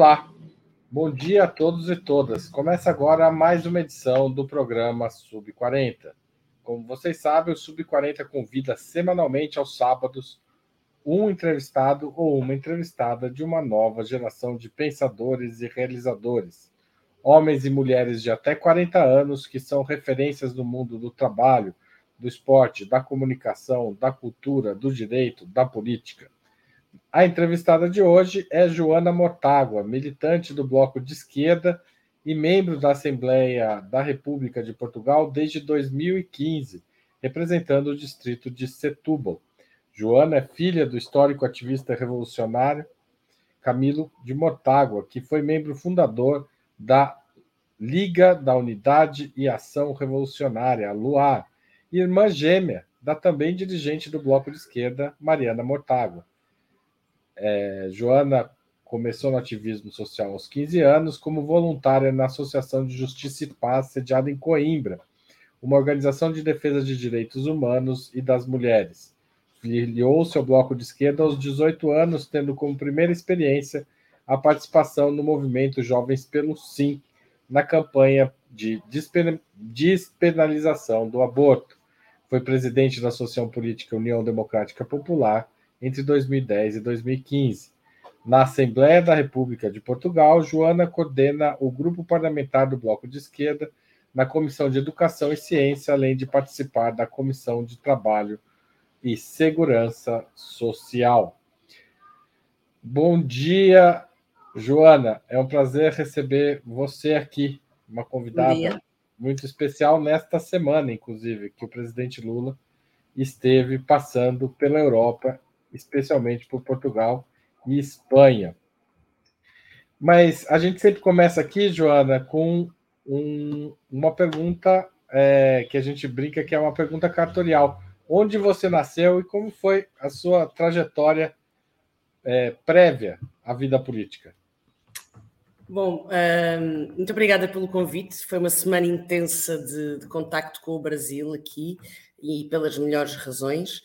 Olá, bom dia a todos e todas. Começa agora mais uma edição do programa Sub 40. Como vocês sabem, o Sub 40 convida semanalmente aos sábados um entrevistado ou uma entrevistada de uma nova geração de pensadores e realizadores, homens e mulheres de até 40 anos que são referências no mundo do trabalho, do esporte, da comunicação, da cultura, do direito, da política. A entrevistada de hoje é Joana Mortágua, militante do Bloco de Esquerda e membro da Assembleia da República de Portugal desde 2015, representando o distrito de Setúbal. Joana é filha do histórico ativista revolucionário Camilo de Mortágua, que foi membro fundador da Liga da Unidade e Ação Revolucionária, a LUAR, e irmã gêmea da também dirigente do Bloco de Esquerda, Mariana Mortágua. É, Joana começou no ativismo social aos 15 anos como voluntária na Associação de Justiça e Paz, sediada em Coimbra, uma organização de defesa de direitos humanos e das mulheres. Filiou-se ao Bloco de Esquerda aos 18 anos, tendo como primeira experiência a participação no movimento Jovens pelo Sim, na campanha de despenalização do aborto. Foi presidente da Associação Política União Democrática Popular entre 2010 e 2015. Na Assembleia da República de Portugal, Joana coordena o grupo parlamentar do Bloco de Esquerda na Comissão de Educação e Ciência, além de participar da Comissão de Trabalho e Segurança Social. Bom dia, Joana. É um prazer receber você aqui, uma convidada muito especial nesta semana, inclusive, que o presidente Lula esteve passando pela Europa especialmente por Portugal e Espanha. Mas a gente sempre começa aqui, Joana, com um, uma pergunta é, que a gente brinca que é uma pergunta cartorial. Onde você nasceu e como foi a sua trajetória é, prévia à vida política? Bom, hum, muito obrigada pelo convite. Foi uma semana intensa de, de contacto com o Brasil aqui e pelas melhores razões.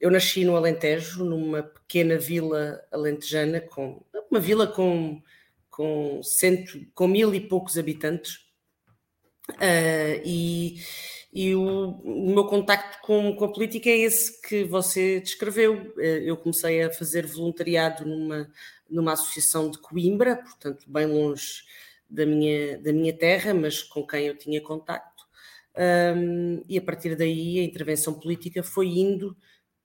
Eu nasci no Alentejo, numa pequena vila alentejana, com uma vila com, com, cento, com mil e poucos habitantes. Uh, e, e o, o, meu contacto com, com, a política é esse que você descreveu. Uh, eu comecei a fazer voluntariado numa, numa associação de Coimbra, portanto, bem longe da minha, da minha terra, mas com quem eu tinha contacto um, e a partir daí a intervenção política foi indo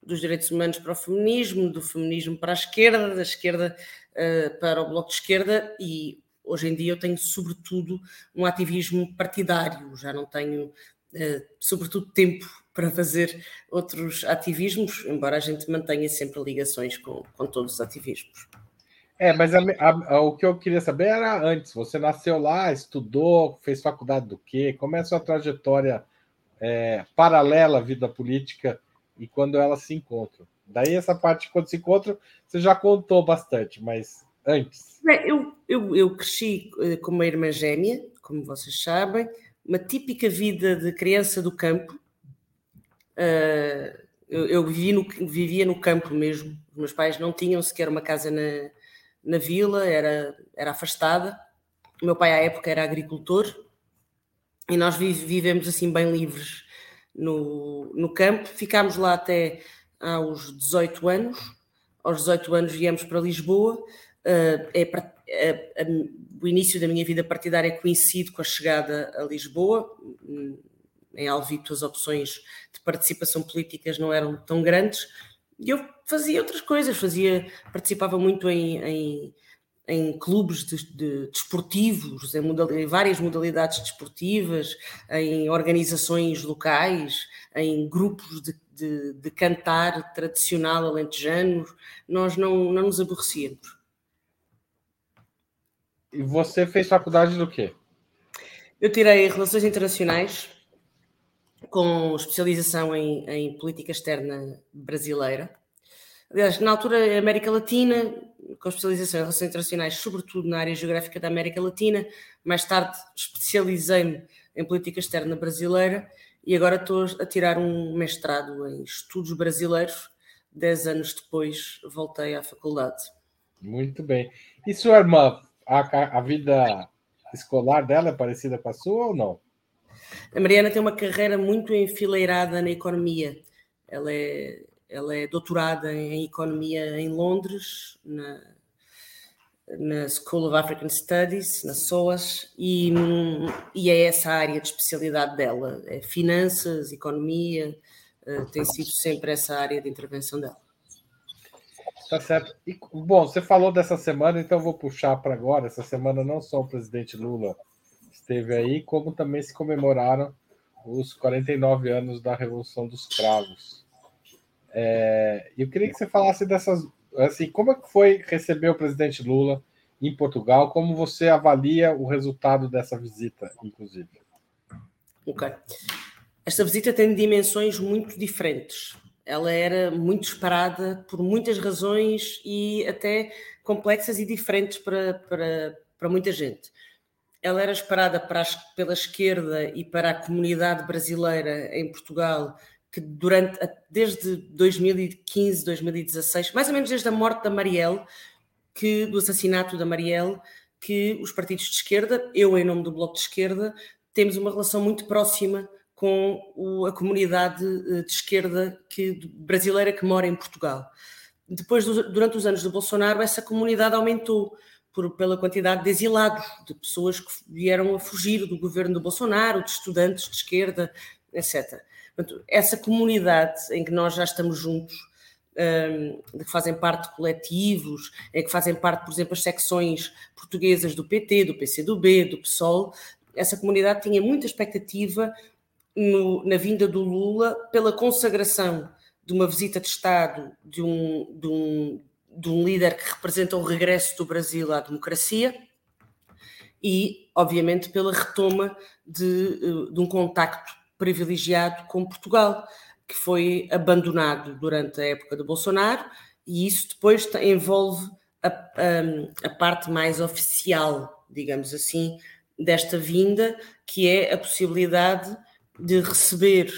dos direitos humanos para o feminismo, do feminismo para a esquerda, da esquerda uh, para o bloco de esquerda e hoje em dia eu tenho sobretudo um ativismo partidário, já não tenho uh, sobretudo tempo para fazer outros ativismos, embora a gente mantenha sempre ligações com, com todos os ativismos. É, mas a, a, a, o que eu queria saber era antes. Você nasceu lá, estudou, fez faculdade do quê? Como é a sua trajetória é, paralela à vida política e quando elas se encontram? Daí essa parte, quando se encontram, você já contou bastante, mas antes. Eu, eu, eu cresci eh, com uma irmã gêmea, como vocês sabem, uma típica vida de criança do campo. Uh, eu, no, vivia no campo mesmo. Meus pais não tinham sequer uma casa na, na vila, era, era afastada. O meu pai, à época, era agricultor e nós vivemos assim bem livres no, no campo. Ficámos lá até aos 18 anos. Aos 18 anos viemos para Lisboa. Uh, é, é, é, o início da minha vida partidária coincide com a chegada a Lisboa. Em Alvito, as opções de participação políticas não eram tão grandes e eu fazia outras coisas, fazia, participava muito em, em, em clubes de, de desportivos, em, modal, em, várias modalidades desportivas, em organizações locais, em grupos de, de, de cantar tradicional alentejano, nós não, não nos aborrecíamos. E você fez faculdade do quê? Eu tirei Relações Internacionais com especialização em, em política externa brasileira. Aliás, na altura, América Latina, com especialização em relações internacionais, sobretudo na área geográfica da América Latina. Mais tarde, especializei-me em política externa brasileira e agora estou a tirar um mestrado em estudos brasileiros. Dez anos depois, voltei à faculdade. Muito bem. E sua irmã, a, a vida escolar dela é parecida com a sua ou não? A Mariana tem uma carreira muito enfileirada na economia. Ela é, ela é doutorada em economia em Londres, na, na School of African Studies, na SOAS, e, e é essa a área de especialidade dela: é finanças, economia, uh, tem sido sempre essa área de intervenção dela. Tá certo. E, bom, você falou dessa semana, então vou puxar para agora. Essa semana não só o presidente Lula esteve aí, como também se comemoraram os 49 anos da Revolução dos Cravos. É, eu queria que você falasse dessas. Assim, como é que foi receber o presidente Lula em Portugal? Como você avalia o resultado dessa visita, inclusive? Ok. Esta visita tem dimensões muito diferentes ela era muito esperada por muitas razões e até complexas e diferentes para, para, para muita gente. Ela era esperada para pela esquerda e para a comunidade brasileira em Portugal, que durante desde 2015, 2016, mais ou menos desde a morte da Marielle, que do assassinato da Marielle, que os partidos de esquerda, eu em nome do Bloco de Esquerda, temos uma relação muito próxima com o, a comunidade eh, de esquerda que, brasileira que mora em Portugal. Depois, durante os anos de Bolsonaro, essa comunidade aumentou por, pela quantidade de exilados, de pessoas que vieram a fugir do governo de Bolsonaro, de estudantes de esquerda, etc. Portanto, essa comunidade em que nós já estamos juntos, um, de que fazem parte de coletivos, em que fazem parte, por exemplo, as secções portuguesas do PT, do PCdoB, do PSOL, essa comunidade tinha muita expectativa no, na vinda do Lula pela consagração de uma visita de Estado de um, de, um, de um líder que representa o regresso do Brasil à democracia e, obviamente, pela retoma de, eh, de um contacto privilegiado com Portugal, que foi abandonado durante a época de Bolsonaro, e isso depois envolve a, a, a parte mais oficial, digamos assim, desta vinda, que é a possibilidade de receber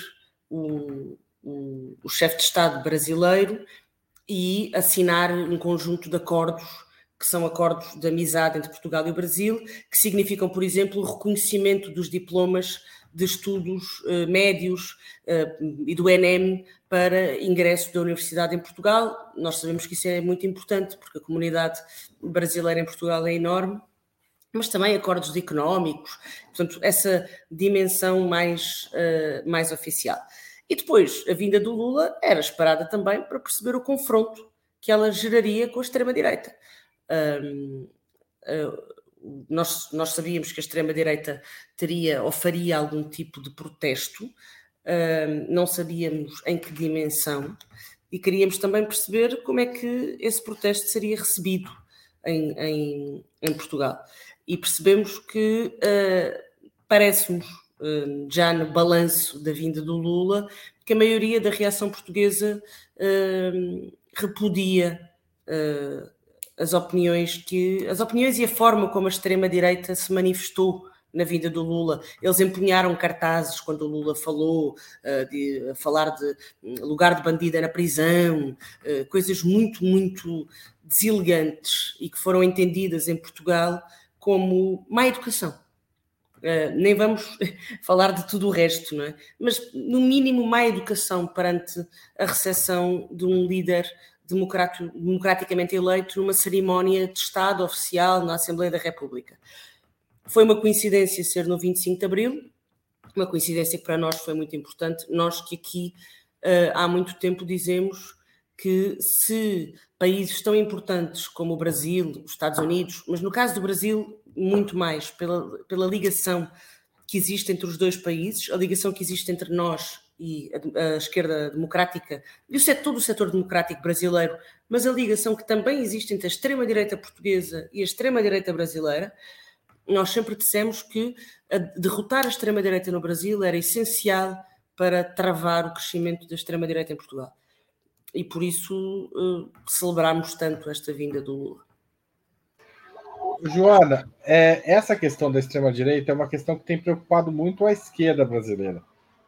o, o, o chefe de Estado brasileiro e assinar um conjunto de acordos que são acordos de amizade entre Portugal e o Brasil, que significam, por exemplo, o reconhecimento dos diplomas de estudos uh, médios uh, e do ENEM para ingresso da universidade em Portugal. Nós sabemos que isso é muito importante, porque a comunidade brasileira em Portugal é enorme mas também acordos económicos, portanto, essa dimensão mais, uh, mais oficial. E depois, a vinda do Lula era esperada também para perceber o confronto que ela geraria com a extrema-direita. Um, uh, nós, nós sabíamos que a extrema-direita teria ou faria algum tipo de protesto, não sabíamos em que dimensão, e queríamos também perceber como é que esse protesto seria recebido em, em, em Portugal. E percebemos que uh, parece-nos, já no balanço da vinda do Lula, que a maioria da reação portuguesa uh, repudia as opiniões que as opiniões e a forma como a extrema direita se manifestou na vinda do Lula. Eles empunharam cartazes quando o Lula falou, uh, de falar de lugar de bandida na prisão, uh, coisas muito, muito deselegantes e que foram entendidas em Portugal como má educação. Uh, nem vamos falar de tudo o resto, não é? Mas, no mínimo, má educação perante a recepção de um líder democraticamente eleito numa cerimónia de Estado oficial na Assembleia da República. Foi uma coincidência ser no 25 de Abril, uma coincidência que para nós foi muito importante. Nós que aqui uh, há muito tempo dizemos que se países tão importantes como o Brasil, os Estados Unidos, mas no caso do Brasil, muito mais pela, pela ligação que existe entre os dois países, a ligação que existe entre nós e a, a esquerda democrática e o setor, todo o setor democrático brasileiro, mas a ligação que também existe entre a extrema-direita portuguesa e a extrema-direita brasileira, nós sempre dissemos que a, derrotar a extrema-direita no Brasil era essencial para travar o crescimento da extrema-direita em Portugal e por isso uh, celebramos tanto esta vinda do Lula. Joana, é, essa questão da extrema-direita é uma questão que tem preocupado muito a esquerda brasileira,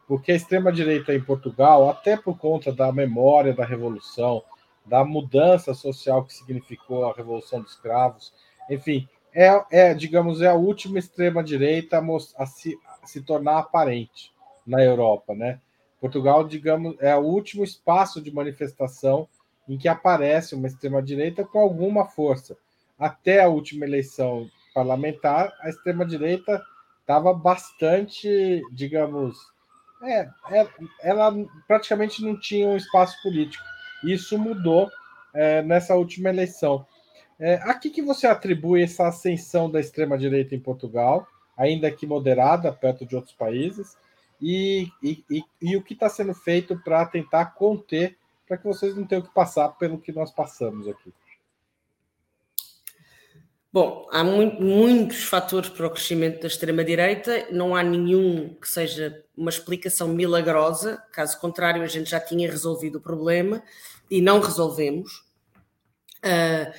porque a extrema-direita em Portugal, até por conta da memória da Revolução, da mudança social que significou a Revolução dos Cravos. Enfim, é, é digamos, é a última extrema-direita a, a, se, a se tornar aparente na Europa, né? Portugal, digamos, é o último espaço de manifestação em que aparece uma extrema-direita com alguma força. Até a última eleição parlamentar, a extrema-direita estava bastante, digamos, é, é, ela praticamente não tinha um espaço político. Isso mudou é, nessa última eleição. É, a que, que você atribui essa ascensão da extrema-direita em Portugal, ainda que moderada, perto de outros países? E, e, e, e o que está sendo feito para tentar conter, para que vocês não tenham que passar pelo que nós passamos aqui? Bom, há muito, muitos fatores para o crescimento da extrema-direita, não há nenhum que seja uma explicação milagrosa, caso contrário, a gente já tinha resolvido o problema e não resolvemos. Uh,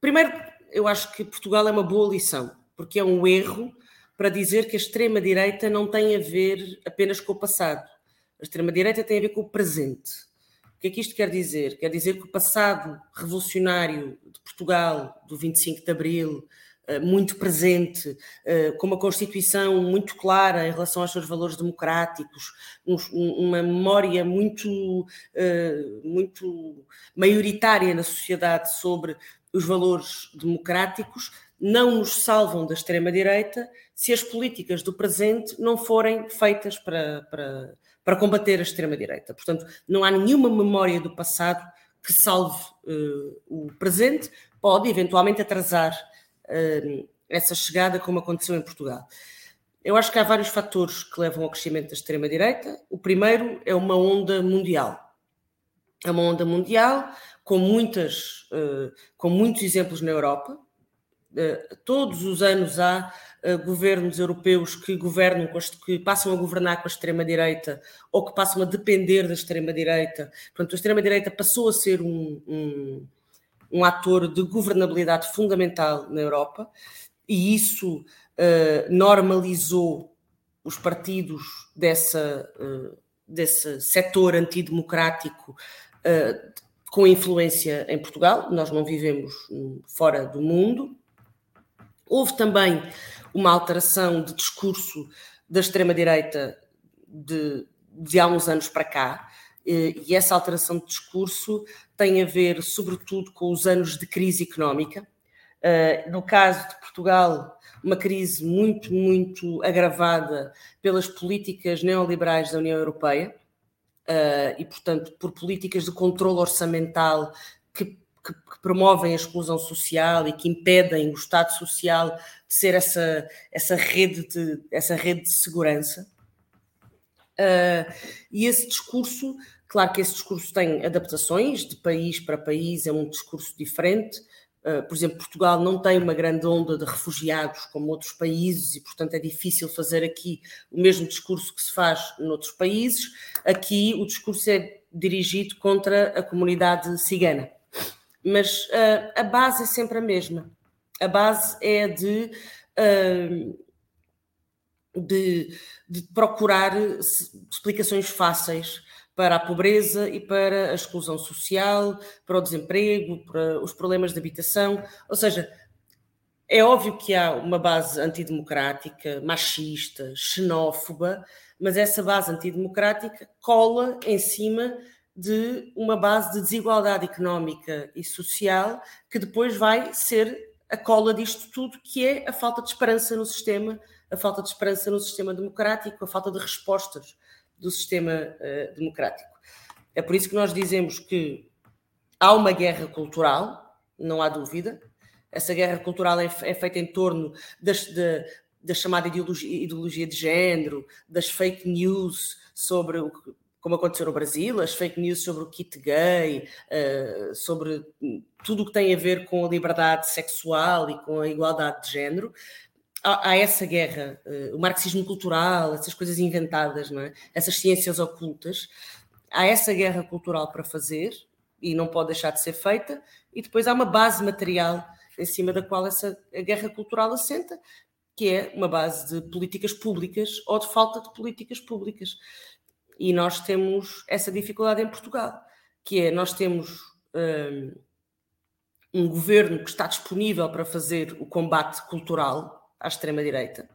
primeiro, eu acho que Portugal é uma boa lição, porque é um erro para dizer que a extrema-direita não tem a ver apenas com o passado. A extrema-direita tem a ver com o presente. Que é que isto quer dizer? Quer dizer que o passado revolucionário de Portugal, do 25 de Abril, eh, muito presente, eh, com uma Constituição muito clara em relação aos seus valores democráticos, uma memória muito, eh, muito maioritária na sociedade sobre os valores democráticos, não nos salvam da extrema-direita se as políticas do presente não forem feitas para, para, para combater a extrema-direita. Portanto, não há nenhuma memória do passado que salve uh, o presente, pode eventualmente atrasar uh, essa chegada, como aconteceu em Portugal. Eu acho que há vários fatores que levam ao crescimento da extrema-direita. O primeiro é uma onda mundial. É uma onda mundial com, muitas, uh, com muitos exemplos na Europa, todos os anos há uh, governos europeus que governam, que passam a governar com a extrema-direita ou que passam a depender da extrema-direita. Portanto, a extrema-direita passou a ser um, um, um, ator de governabilidade fundamental na Europa e isso uh, normalizou os partidos dessa, uh, desse setor antidemocrático com influência em Portugal. Nós não vivemos fora do mundo Houve também uma alteração de discurso da extrema-direita de, de há uns anos para cá, e essa alteração de discurso tem a ver, sobretudo, com os anos de crise económica. Eh, no caso de Portugal, uma crise muito, muito agravada pelas políticas neoliberais da União Europeia eh, e, portanto, por políticas de controle orçamental que que, que, promovem a exclusão social e que impedem o Estado Social de ser essa, essa, rede, de, essa rede de segurança. Uh, e esse discurso, claro que esse discurso tem adaptações de país para país, é um discurso diferente. Uh, por exemplo, Portugal não tem uma grande onda de refugiados como outros países e, portanto, é difícil fazer aqui o mesmo discurso que se faz noutros países. Aqui o discurso é dirigido contra a comunidade cigana mas uh, a base é sempre a mesma. A base é de, uh, de, de, procurar explicações fáceis para a pobreza e para a exclusão social, para o desemprego, para os problemas de habitação. Ou seja, é óbvio que há uma base antidemocrática, machista, xenófoba, mas essa base antidemocrática cola em cima de uma base de desigualdade económica e social que depois vai ser a cola disto tudo, que é a falta de esperança no sistema, a falta de esperança no sistema democrático, a falta de respostas do sistema uh, democrático. É por isso que nós dizemos que há uma guerra cultural, não há dúvida. Essa guerra cultural é, é feita em torno das, de, da chamada ideologia, ideologia de género, das fake news sobre o como aconteceu no Brasil, as fake news sobre o kit gay, uh, sobre tudo o que tem a ver com a liberdade sexual e com a igualdade de género. Há, essa guerra, uh, o marxismo cultural, essas coisas inventadas, não é? essas ciências ocultas. Há essa guerra cultural para fazer e não pode deixar de ser feita, e depois há uma base material em cima da qual essa guerra cultural assenta, que é uma base de políticas públicas ou de falta de políticas públicas. E nós temos essa dificuldade em Portugal, que é nós temos um, um governo que está disponível para fazer o combate cultural à extrema-direita,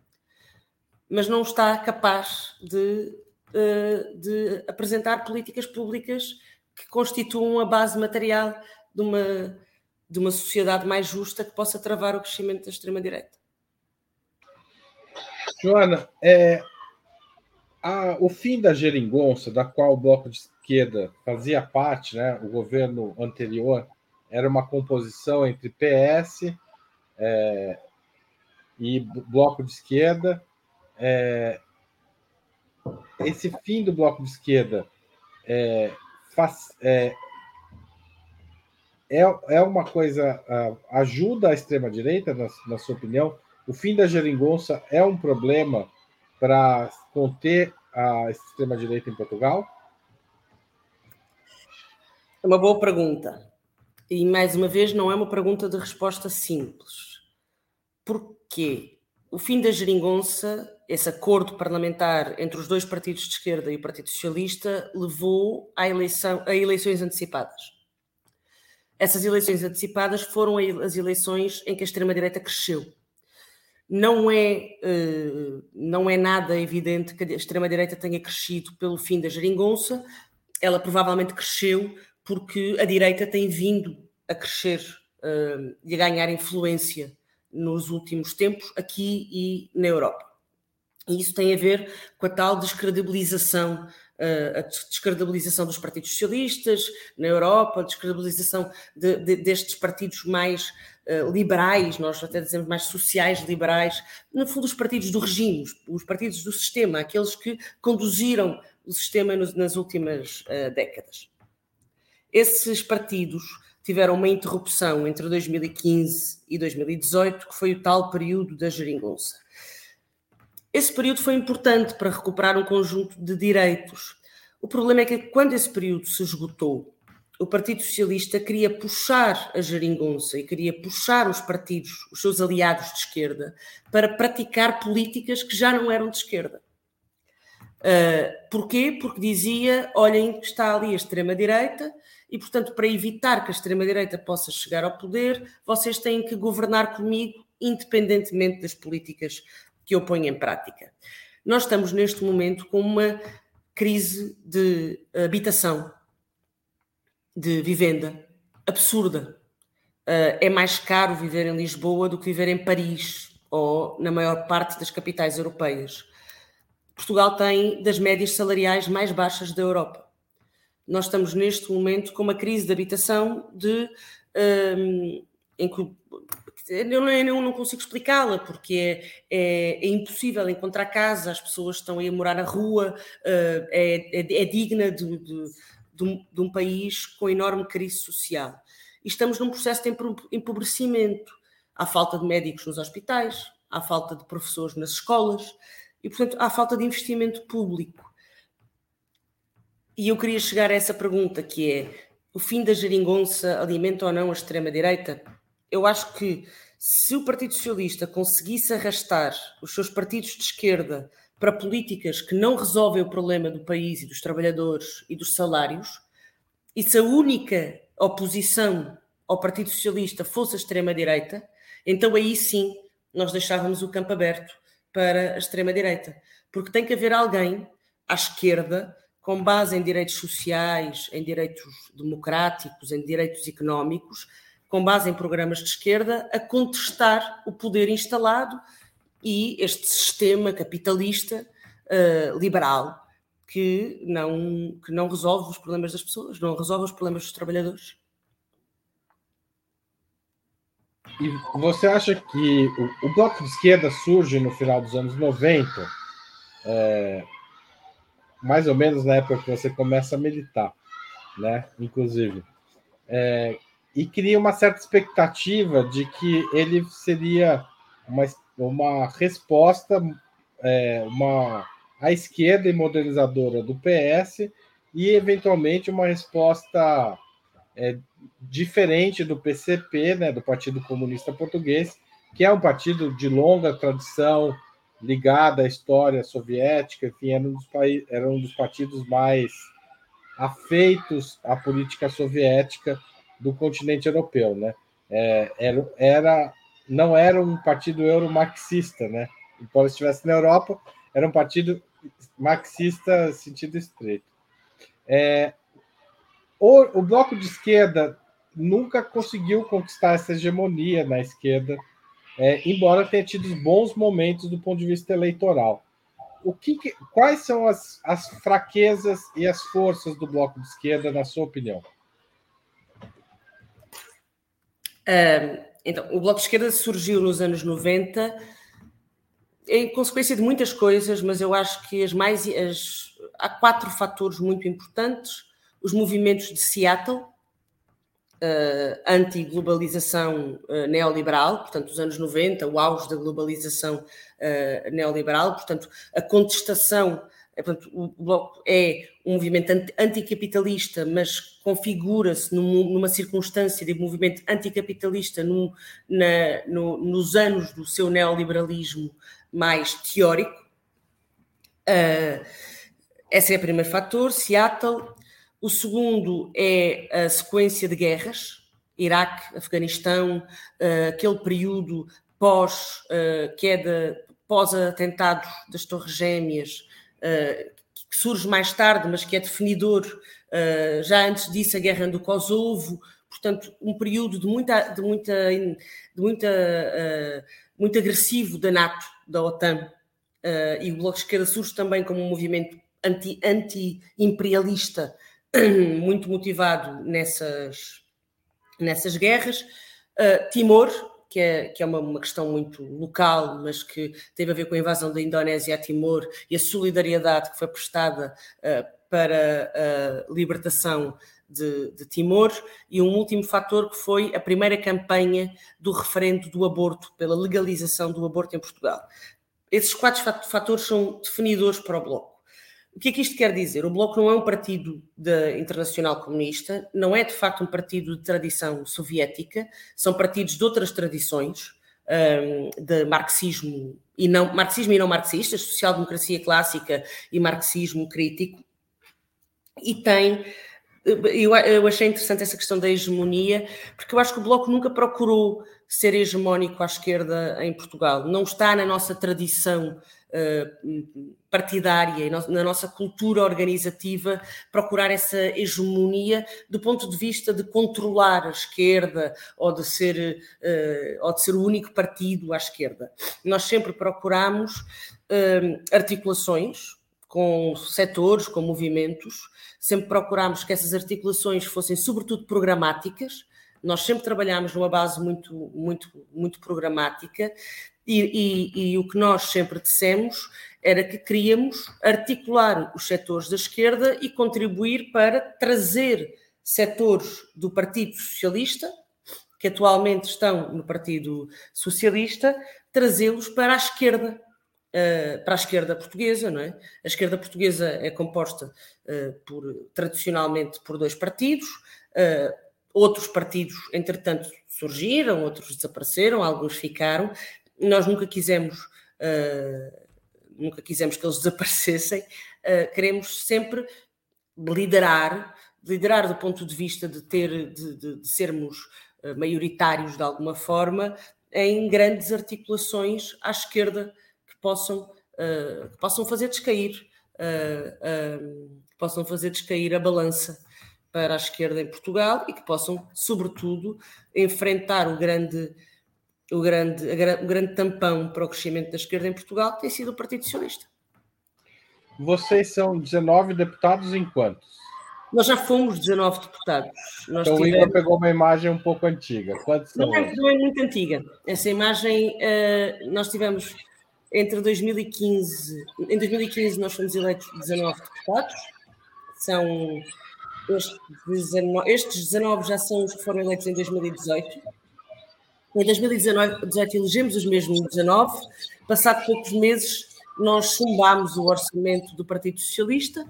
mas não está capaz de, uh, de apresentar políticas públicas que constituam a base material de uma, de uma sociedade mais justa que possa travar o crescimento da extrema-direita. Joana, é, a, o fim da geringonça, da qual o Bloco de Esquerda fazia parte, né, o governo anterior, era uma composição entre PS é, e Bloco de Esquerda. É, esse fim do Bloco de Esquerda é, faz, é, é, é uma coisa. ajuda a extrema-direita, na, na sua opinião? O fim da geringonça é um problema para conter a extrema-direita em Portugal? É uma boa pergunta. E, mais uma vez, não é uma pergunta de resposta simples. Porquê? O fim da geringonça, esse acordo parlamentar entre os dois partidos de esquerda e o Partido Socialista, levou à eleição, a eleições antecipadas. Essas eleições antecipadas foram as eleições em que a extrema-direita cresceu não é, uh, não é nada evidente que a extrema-direita tenha crescido pelo fim da geringonça, ela provavelmente cresceu porque a direita tem vindo a crescer uh, e a ganhar influência nos últimos tempos aqui e na Europa. E isso tem a ver com a tal descredibilização a descredibilização dos partidos socialistas na Europa, a descredibilização de, de, destes partidos mais uh, liberais, nós até dizemos mais sociais liberais, no fundo os partidos do regime, os partidos do sistema, aqueles que conduziram o sistema nos, nas últimas uh, décadas. Esses partidos tiveram uma interrupção entre 2015 e 2018, que foi o tal período da geringonça. Esse período foi importante para recuperar um conjunto de direitos. O problema é que quando esse período se esgotou, o Partido Socialista queria puxar a geringonça e queria puxar os partidos, os seus aliados de esquerda, para praticar políticas que já não eram de esquerda. Uh, porquê? Porque dizia: olhem está ali a extrema-direita e, portanto, para evitar que a extrema-direita possa chegar ao poder, vocês têm que governar comigo, independentemente das políticas que eu ponho em prática. Nós estamos neste momento com uma crise de habitação, de vivenda, absurda. Uh, é mais caro viver em Lisboa do que viver em Paris ou na maior parte das capitais europeias. Portugal tem das médias salariais mais baixas da Europa. Nós estamos neste momento com uma crise de habitação de, um, em que eu eu não consigo explicá-la, porque é, é, é, impossível encontrar casa, as pessoas estão aí a morar na rua, uh, é, é, digna de, de, de, um, de, um, país com enorme crise social. E estamos num processo de empobrecimento. Há falta de médicos nos hospitais, há falta de professores nas escolas e, portanto, há falta de investimento público. E eu queria chegar a essa pergunta, que é, o fim da geringonça alimenta ou não a extrema-direita? eu acho que se o Partido Socialista conseguisse arrastar os seus partidos de esquerda para políticas que não resolvem o problema do país e dos trabalhadores e dos salários, e se a única oposição ao Partido Socialista fosse a extrema-direita, então aí sim nós deixávamos o campo aberto para a extrema-direita. Porque tem que haver alguém à esquerda, com base em direitos sociais, em direitos democráticos, em direitos económicos, com base em programas de esquerda, a contestar o poder instalado e este sistema capitalista uh, liberal que não, que não resolve os problemas das pessoas, não resolve os problemas dos trabalhadores. E você acha que o, o Bloco de Esquerda surge no final dos anos 90, é, mais ou menos na época que você começa a militar, né? Inclusive. É, e cria uma certa expectativa de que ele seria uma, uma resposta é, uma, à esquerda e modernizadora do PS e, eventualmente, uma resposta é, diferente do PCP, né, do Partido Comunista Português, que é um partido de longa tradição ligado à história soviética, enfim, era um dos, era um dos partidos mais afeitos à política soviética do continente europeu, né? É, era, era, não era um partido euromarxista, né? Embora estivesse na Europa, era um partido marxista sentido estreito. É, o, o bloco de esquerda nunca conseguiu conquistar essa hegemonia na esquerda, é, embora tenha tido bons momentos do ponto de vista eleitoral. O que, que quais são as, as fraquezas e as forças do bloco de esquerda, na sua opinião? Então, o Bloco de Esquerda surgiu nos anos 90 em consequência de muitas coisas, mas eu acho que as mais as, há quatro fatores muito importantes. Os movimentos de Seattle, uh, anti-globalização uh, neoliberal, portanto, os anos 90, o auge da globalização uh, neoliberal, portanto, a contestação é, portanto, o Bloco é um movimento anticapitalista, mas configura-se numa circunstância de movimento anticapitalista no, na, no, nos anos do seu neoliberalismo mais teórico. Uh, esse é o primeiro fator, Seattle. O segundo é a sequência de guerras, Iraque, Afeganistão, uh, aquele período pós uh, queda, pós atentados das Torres Gêmeas, que surge mais tarde, mas que é definidor. Uh, já antes disso, a guerra do Kosovo, portanto, um período de muita, de muita, de muita, uh, muito agressivo da NATO, da OTAN, e o Bloco de Esquerda surge também como um movimento anti-imperialista, anti muito motivado nessas, nessas guerras. Timor, que é, que é uma, uma, questão muito local, mas que teve a ver com a invasão da Indonésia a Timor e a solidariedade que foi prestada uh, para a libertação de, de, Timor, e um último fator que foi a primeira campanha do referendo do aborto, pela legalização do aborto em Portugal. Esses quatro fatores são definidores para o Bloco. O que é que isto quer dizer? O Bloco não é um partido da Internacional Comunista, não é de facto um partido de tradição soviética, são partidos de outras tradições, um, de marxismo e não marxismo e não marxistas, social-democracia clássica e marxismo crítico, e tem eu, eu achei interessante essa questão da hegemonia, porque eu acho que o Bloco nunca procurou ser hegemónico à esquerda em Portugal. Não está na nossa tradição partidária e na nossa cultura organizativa procurar essa hegemonia do ponto de vista de controlar a esquerda ou de ser, uh, ou de ser o único partido à esquerda. Nós sempre procuramos uh, articulações com setores, com movimentos, sempre procuramos que essas articulações fossem sobretudo programáticas, nós sempre trabalhamos numa base muito, muito, muito programática e, e, e, o que nós sempre dissemos era que queríamos articular os setores da esquerda e contribuir para trazer setores do Partido Socialista, que atualmente estão no Partido Socialista, trazê-los para a esquerda, uh, para a esquerda portuguesa, não é? A esquerda portuguesa é composta uh, por, tradicionalmente por dois partidos, uh, outros partidos, entretanto, surgiram, outros desapareceram, alguns ficaram. Nós nunca quisemos, nunca quisemos que eles desaparecessem, queremos sempre liderar, liderar do ponto de vista de ter, de, de, de sermos maioritários de alguma forma, em grandes articulações à esquerda possam, uh, que possam fazer descair, uh, uh, possam fazer descair a balança para a esquerda em Portugal e que possam, sobretudo, enfrentar o grande, o grande, o grande tampão para o crescimento da esquerda em Portugal, que tem sido o Partido Socialista. Vocês são 19 deputados em quantos? Nós já fomos 19 deputados. Nós então tivemos... o Igor pegou uma imagem um pouco antiga. Quantos não, é, não é muito antiga. Essa imagem, uh, nós tivemos entre 2015, em 2015 nós fomos eleitos 19 deputados, são estes 19, estes 19 já são os que foram eleitos em 2018. Em 2019 elegemos os mesmos 19, passado poucos meses nós chumbámos o orçamento do Partido Socialista,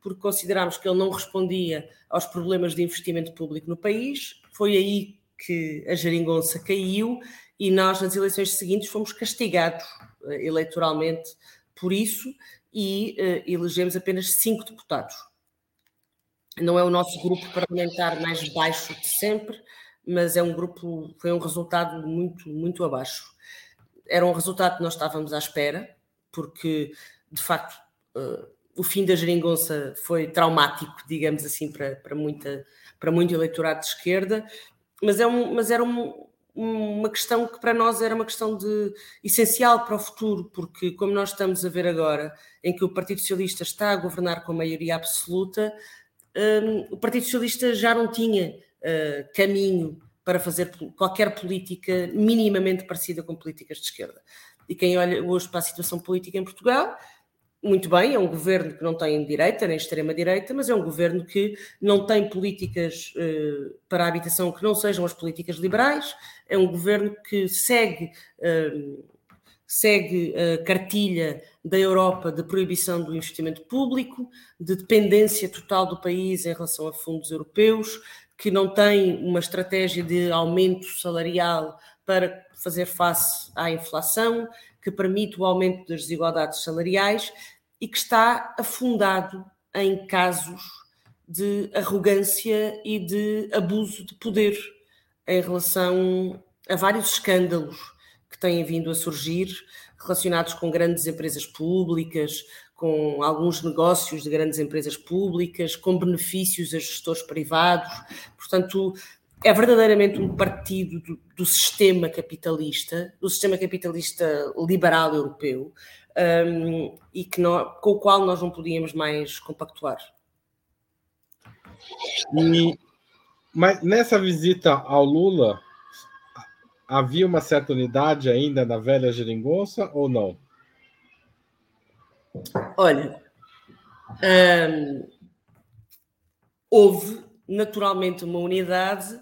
porque considerámos que ele não respondia aos problemas de investimento público no país. Foi aí que a geringonça caiu e nós, nas eleições seguintes, fomos castigados eh, eleitoralmente por isso e uh, elegemos apenas cinco deputados. Não é o nosso grupo parlamentar mais baixo de sempre, mas é um grupo, foi um resultado muito, muito abaixo. Era um resultado que nós estávamos à espera, porque de facto uh, o fim da geringonça foi traumático, digamos assim, para, para, muita, para muito eleitorado de esquerda, mas, é um, mas era um, uma questão que para nós era uma questão de essencial para o futuro, porque como nós estamos a ver agora, em que o Partido Socialista está a governar com maioria absoluta, um, o Partido Socialista já não tinha uh, caminho para fazer qualquer política minimamente parecida com políticas de esquerda. E quem olha hoje para a situação política em Portugal, muito bem, é um governo que não tem direita nem extrema-direita, mas é um governo que não tem políticas uh, para a habitação que não sejam as políticas liberais, é um governo que segue, uh, segue a cartilha da Europa de proibição do investimento público, de dependência total do país em relação a fundos europeus, que não tem uma estratégia de aumento salarial para fazer face à inflação, que permite o aumento das desigualdades salariais e que está afundado em casos de arrogância e de abuso de poder em relação a vários escândalos que têm vindo a surgir relacionados com grandes empresas públicas, com alguns negócios de grandes empresas públicas, com benefícios a gestores privados. Portanto, é verdadeiramente um partido do, do, sistema capitalista, do sistema capitalista liberal europeu, um, e que com o qual nós não podíamos mais compactuar. E, mas nessa visita ao Lula, havia uma certa unidade ainda na velha geringonça ou não? Olha, um, houve naturalmente uma unidade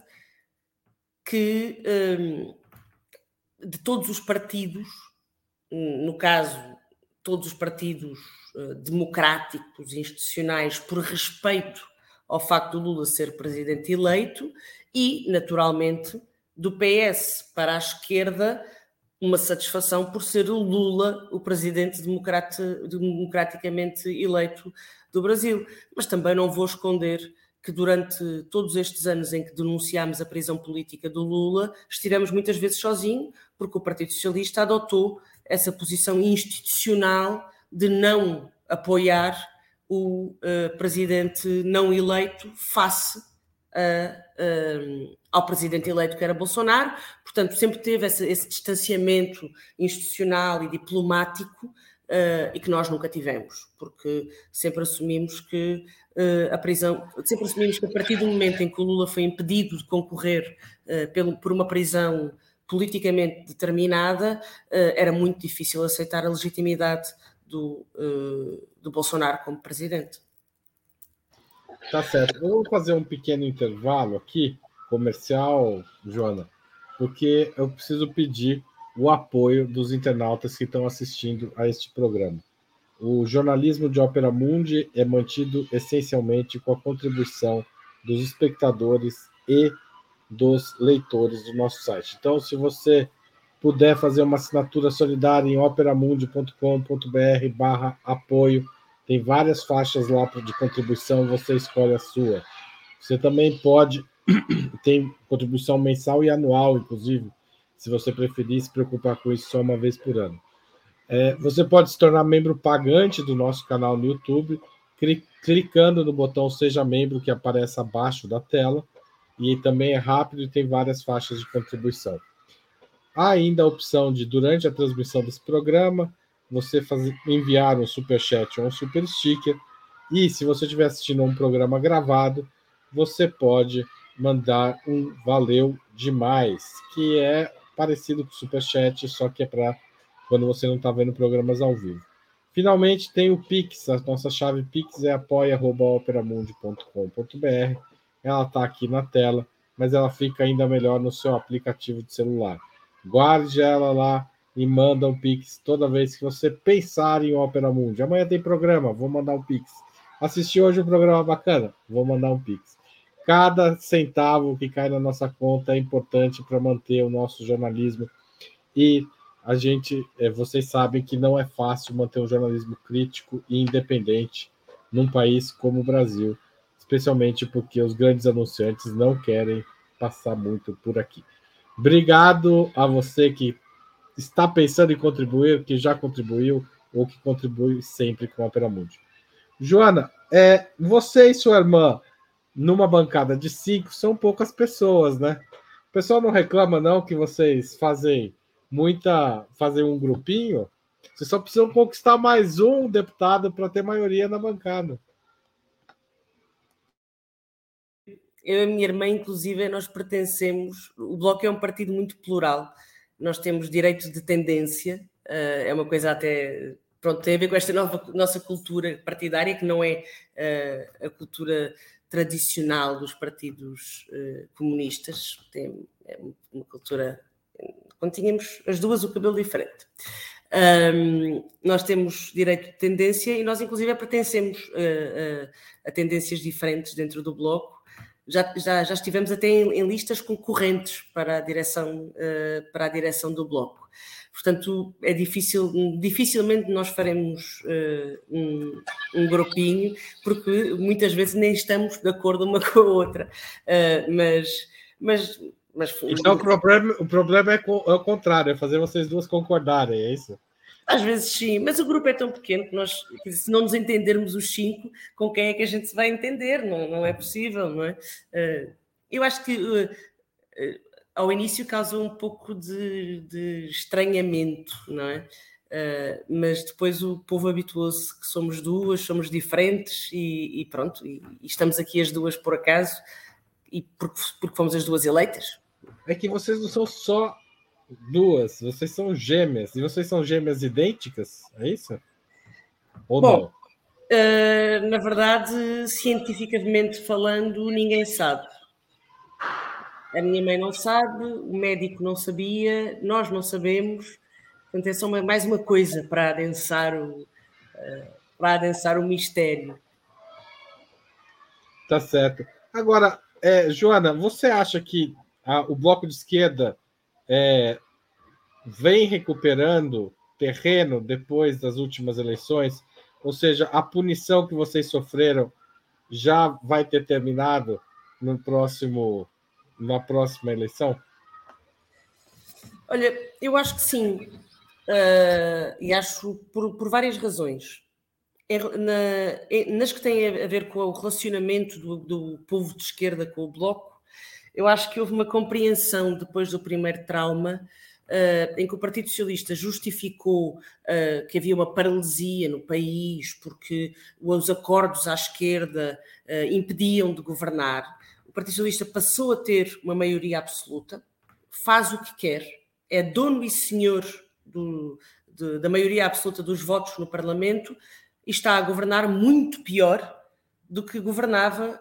que um, de todos os partidos, no caso, todos os partidos uh, democráticos, institucionais, por respeito ao facto do Lula ser presidente eleito, e, naturalmente, do PS para a esquerda, uma satisfação por ser o Lula o presidente democraticamente eleito do Brasil. Mas também não vou esconder que durante todos estes anos em que denunciámos a prisão política do Lula, estivemos muitas vezes sozinhos, porque o Partido Socialista adotou essa posição institucional de não apoiar o uh, presidente não eleito face a, uh, ao presidente eleito que era Bolsonaro. Portanto, sempre teve esse, esse distanciamento institucional e diplomático uh, e que nós nunca tivemos, porque sempre assumimos que uh, a prisão, sempre assumimos que a partir do momento em que o Lula foi impedido de concorrer uh, pelo, por uma prisão politicamente determinada, era muito difícil aceitar a legitimidade do, do Bolsonaro como presidente. Tá certo. Eu vou fazer um pequeno intervalo aqui, comercial, Joana, porque eu preciso pedir o apoio dos internautas que estão assistindo a este programa. O jornalismo de Ópera Mundi é mantido essencialmente com a contribuição dos espectadores e dos leitores do nosso site. Então, se você puder fazer uma assinatura solidária em operamundi.com.br barra apoio, tem várias faixas lá de contribuição, você escolhe a sua. Você também pode, tem contribuição mensal e anual, inclusive, se você preferir se preocupar com isso só uma vez por ano. É, você pode se tornar membro pagante do nosso canal no YouTube, clicando no botão Seja Membro que aparece abaixo da tela, e também é rápido e tem várias faixas de contribuição. Há ainda a opção de, durante a transmissão desse programa, você fazer, enviar um super chat ou um super sticker. E se você estiver assistindo um programa gravado, você pode mandar um valeu demais, que é parecido com o super chat, só que é para quando você não está vendo programas ao vivo. Finalmente tem o Pix, a nossa chave Pix é apoia.operamundi.com.br. Ela está aqui na tela, mas ela fica ainda melhor no seu aplicativo de celular. Guarde ela lá e manda um Pix toda vez que você pensar em Opera Mundi. Amanhã tem programa, vou mandar um Pix. Assisti hoje um programa bacana, vou mandar um Pix. Cada centavo que cai na nossa conta é importante para manter o nosso jornalismo e a gente, é, vocês sabem que não é fácil manter um jornalismo crítico e independente num país como o Brasil, especialmente porque os grandes anunciantes não querem passar muito por aqui. Obrigado a você que está pensando em contribuir, que já contribuiu ou que contribui sempre com a Opera Mundi. Joana, é, você e sua irmã, numa bancada de cinco, são poucas pessoas, né? O pessoal não reclama, não, que vocês fazem muita. fazem um grupinho. Vocês só precisam conquistar mais um deputado para ter maioria na bancada. Eu e a minha irmã, inclusive, nós pertencemos. O Bloco é um partido muito plural. Nós temos direito de tendência, uh, é uma coisa até. Pronto, tem a ver com esta nova, nossa cultura partidária, que não é uh, a cultura tradicional dos partidos uh, comunistas. Tem é uma cultura. Quando tínhamos as duas, o cabelo diferente. Um, nós temos direito de tendência e nós, inclusive, pertencemos a tendências diferentes dentro do bloco. Já, já, já estivemos até em, em, listas concorrentes para a direção, uh, para a direção do bloco. Portanto, é difícil, dificilmente nós faremos um, um, grupinho, porque muitas vezes nem estamos de acordo uma com a outra. mas, mas mas, então o problema, o problema é, é o contrário, é fazer vocês duas concordarem, é isso? Às vezes sim, mas o grupo é tão pequeno que nós, se não nos entendermos os cinco, com quem é que a gente se vai entender? Não, não é possível, não é? Eh, eu acho que eh, eh, ao início causou um pouco de, de estranhamento, não é? mas depois o povo habituou-se que somos duas, somos diferentes e, e pronto, e, e, estamos aqui as duas por acaso e porque, porque fomos as duas eleitas é que vocês não são só duas, vocês são gêmeas. E vocês são gêmeas idênticas, é isso? Ou Bom, não? Uh, na verdade, cientificamente falando, ninguém sabe. A minha mãe não sabe, o médico não sabia, nós não sabemos. Portanto, é só mais uma coisa para adensar o, uh, para adensar o mistério. Tá certo. Agora, é, Joana, você acha que a, o bloco de esquerda é, vem recuperando terreno depois das últimas eleições, ou seja, a punição que vocês sofreram já vai ter terminado no próximo, na próxima eleição? Olha, eu acho que sim, uh, e acho por, por várias razões. É, na, é, nas que têm a ver com o relacionamento do, do povo de esquerda com o Bloco, eu acho que houve uma compreensão depois do primeiro trauma. Uh, em que o Partido Socialista justificou uh, que havia uma paralisia no país porque os acordos à esquerda uh, impediam de governar. O Partido Socialista passou a ter uma maioria absoluta, faz o que quer, é dono e senhor do, de, da maioria absoluta dos votos no Parlamento e está a governar muito pior do que governava,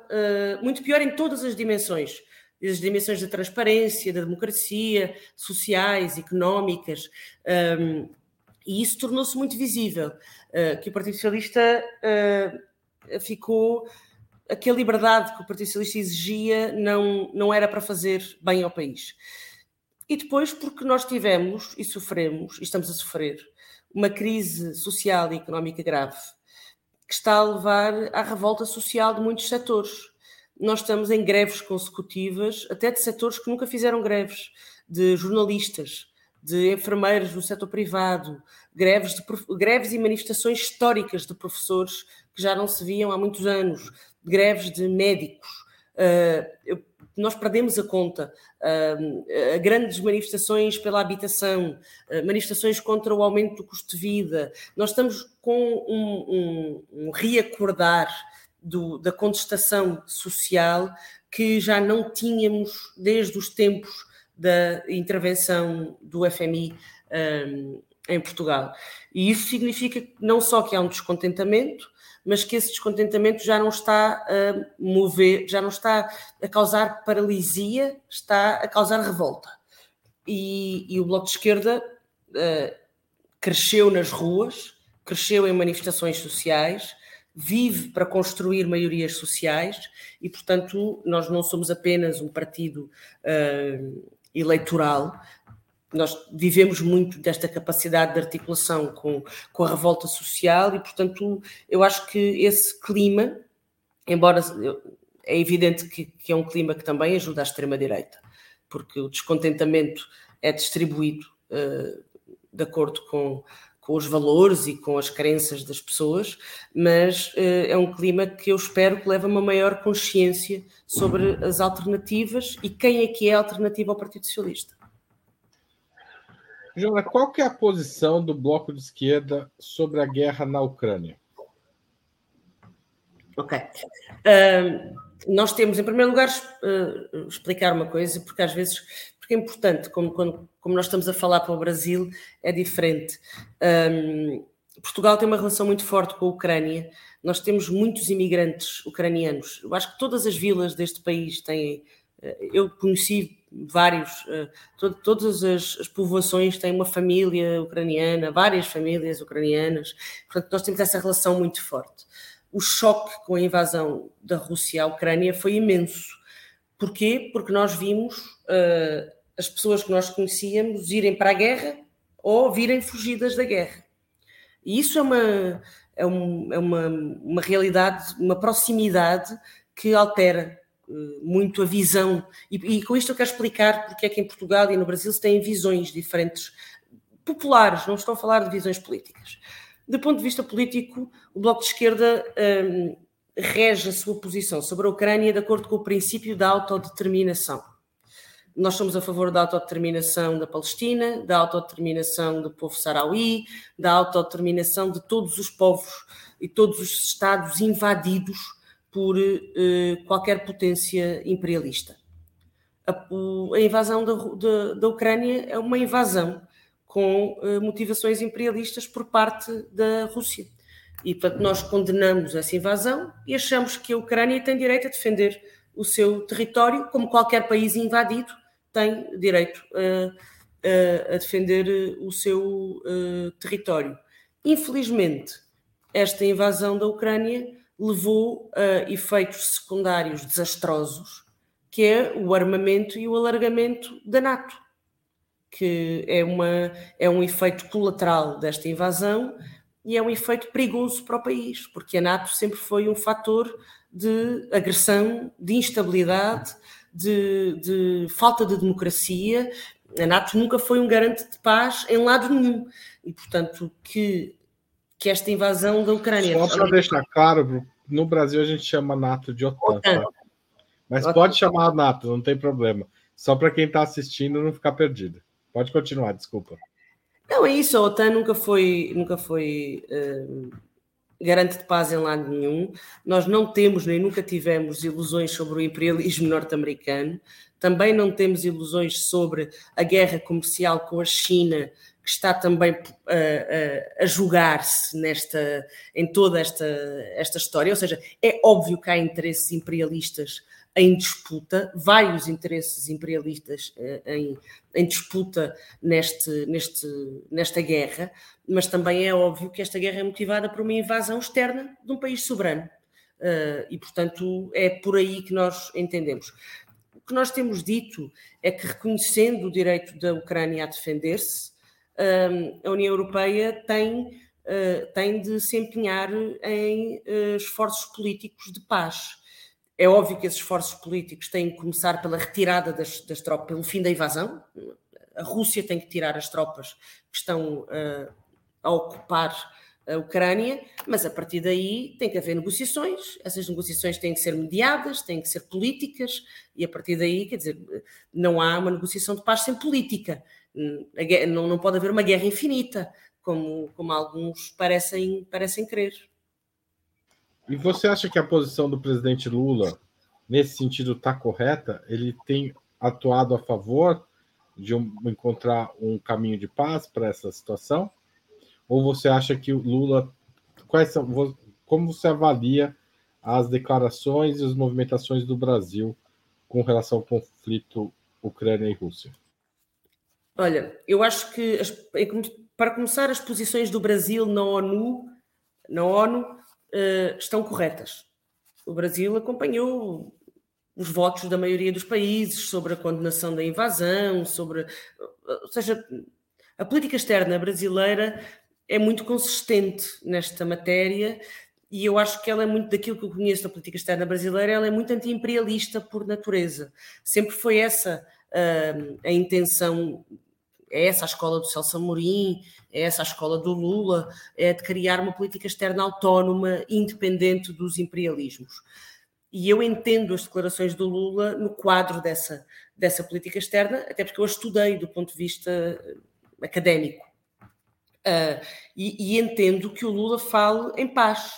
muito pior em todas as dimensões as dimensões da transparência, da democracia, sociais, económicas, um, e isso tornou-se muito visível, uh, que o Partido Socialista uh, ficou, que a liberdade que o Partido Socialista exigia não, não era para fazer bem ao país. E depois porque nós tivemos e sofremos, e estamos a sofrer, uma crise social e económica grave, que está a levar à revolta social de muitos setores nós estamos em greves consecutivas, até de setores que nunca fizeram greves, de jornalistas, de enfermeiros do setor privado, greves, de, greves e manifestações históricas de professores que já não se viam há muitos anos, greves de médicos. Uh, nós perdemos a conta. Uh, grandes manifestações pela habitação, uh, manifestações contra o aumento do custo de vida. Nós estamos com um, um, um reacordar do, da contestação social que já não tínhamos desde os tempos da intervenção do FMI um, em Portugal. E isso significa não só que há um descontentamento, mas que esse descontentamto já não está a mover, já não está a causar paralisia, está a causar revolta. E, e o Bloco de Esquerda uh, cresceu nas ruas, cresceu em manifestações sociais, vive para construir maiorias sociais e, portanto, nós não somos apenas um partido uh, eleitoral, nós vivemos muito desta capacidade de articulação com, com a revolta social e, portanto, eu acho que esse clima embora é evidente que, que é um clima que também ajuda a extrema-direita, porque o descontentamento é distribuído uh, de acordo com, com os valores e com as crenças das pessoas, mas uh, é um clima que eu espero que leve a uma maior consciência sobre as alternativas e quem é que é a alternativa ao Partido Socialista. Joana, qual que é a posição do bloco de esquerda sobre a guerra na Ucrânia? Ok. Uh, nós temos, em primeiro lugar, uh, explicar uma coisa, porque às vezes, porque é importante, como, quando, como nós estamos a falar para o Brasil, é diferente. Um, Portugal tem uma relação muito forte com a Ucrânia. Nós temos muitos imigrantes ucranianos. Eu acho que todas as vilas deste país têm. Uh, eu conheci vários, to todas as, as, povoações têm uma família ucraniana, várias famílias ucranianas. Portanto, nós temos essa relação muito forte o choque com a invasão da Rússia à Ucrânia foi imenso. Porquê? Porque nós vimos uh, as pessoas que nós conhecíamos irem para a guerra ou virem fugidas da guerra. E isso é uma, é, um, é uma, uma realidade, uma proximidade que altera uh, muito a visão. E, e, com isto eu quero explicar porque é que em Portugal e no Brasil se têm visões diferentes, populares, não estou a falar de visões políticas. Do ponto de vista político, o Bloco de Esquerda um, rege a sua posição sobre a Ucrânia de acordo com o princípio da autodeterminação. Nós somos a favor da autodeterminação da Palestina, da autodeterminação do povo sarauí, da autodeterminação de todos os povos e todos os Estados invadidos por uh, qualquer potência imperialista. A, a invasão da, da, da Ucrânia é uma invasão com uh, motivações imperialistas por parte da Rússia. E, portanto, nós condenamos essa invasão e achamos que a Ucrânia tem direito a defender o seu território, como qualquer país invadido tem direito a, a, a defender o seu uh, território. Infelizmente, esta invasão da Ucrânia levou a efeitos secundários desastrosos, que é o armamento e o alargamento da NATO que é, uma, é um efeito colateral desta invasão e é um efeito perigoso para o país, porque a NATO sempre foi um fator de agressão, de instabilidade, de, de falta de democracia. A NATO nunca foi um garante de paz em lado nenhum. E, portanto, que, que esta invasão da Ucrânia. Só para deixar claro, no Brasil a gente chama NATO de OTAN. OTAN. Tá? Mas OTAN. pode chamar NATO, não tem problema. Só para quem está assistindo não ficar perdido. Pode continuar, desculpa. Não, é isso, a OTAN nunca foi, nunca foi uh, garante de paz em lado nenhum. Nós não temos nem nunca tivemos ilusões sobre o imperialismo norte-americano. Também não temos ilusões sobre a guerra comercial com a China, que está também uh, uh, a julgar-se nesta, em toda esta, esta história. Ou seja, é óbvio que há interesses imperialistas em disputa, vários interesses imperialistas eh, em, em disputa neste, neste, nesta guerra, mas também é óbvio que esta guerra é motivada por uma invasão externa de um país soberano. Uh, e, portanto, é por aí que nós entendemos. O que nós temos dito é que, reconhecendo o direito da Ucrânia a defender-se, uh, a União Europeia tem, uh, tem de se empenhar em esforços políticos de paz é óbvio que esses esforços políticos têm que começar pela retirada das, das tropas, pelo fim da invasão. A Rússia tem que tirar as tropas que estão uh, a ocupar a Ucrânia, mas a partir daí tem que haver negociações, essas negociações têm que ser mediadas, têm que ser políticas, e a partir daí, quer dizer, não há uma negociação de paz sem política. Não, não pode haver uma guerra infinita, como, como alguns parecem, parecem crer. E você acha que a posição do presidente Lula, nesse sentido, está correta? Ele tem atuado a favor de um, encontrar um caminho de paz para essa situação? Ou você acha que o Lula. Quais são, como você avalia as declarações e as movimentações do Brasil com relação ao conflito Ucrânia e Rússia? Olha, eu acho que para começar as posições do Brasil na ONU, na ONU uh, estão corretas. O Brasil acompanhou os votos da maioria dos países sobre a condenação da invasão, sobre. Ou seja, a política externa brasileira é muito consistente nesta matéria e eu acho que ela é muito daquilo que eu conheço da política externa brasileira, ela é muito anti-imperialista por natureza. Sempre foi essa uh, a intenção, é essa a escola do Celso Amorim, é essa a escola do Lula, é de criar uma política externa autónoma, independente dos imperialismos. E eu entendo as declarações do Lula no quadro dessa, dessa política externa, até porque eu a estudei do ponto de vista académico. Uh, e, e, entendo que o Lula fale em paz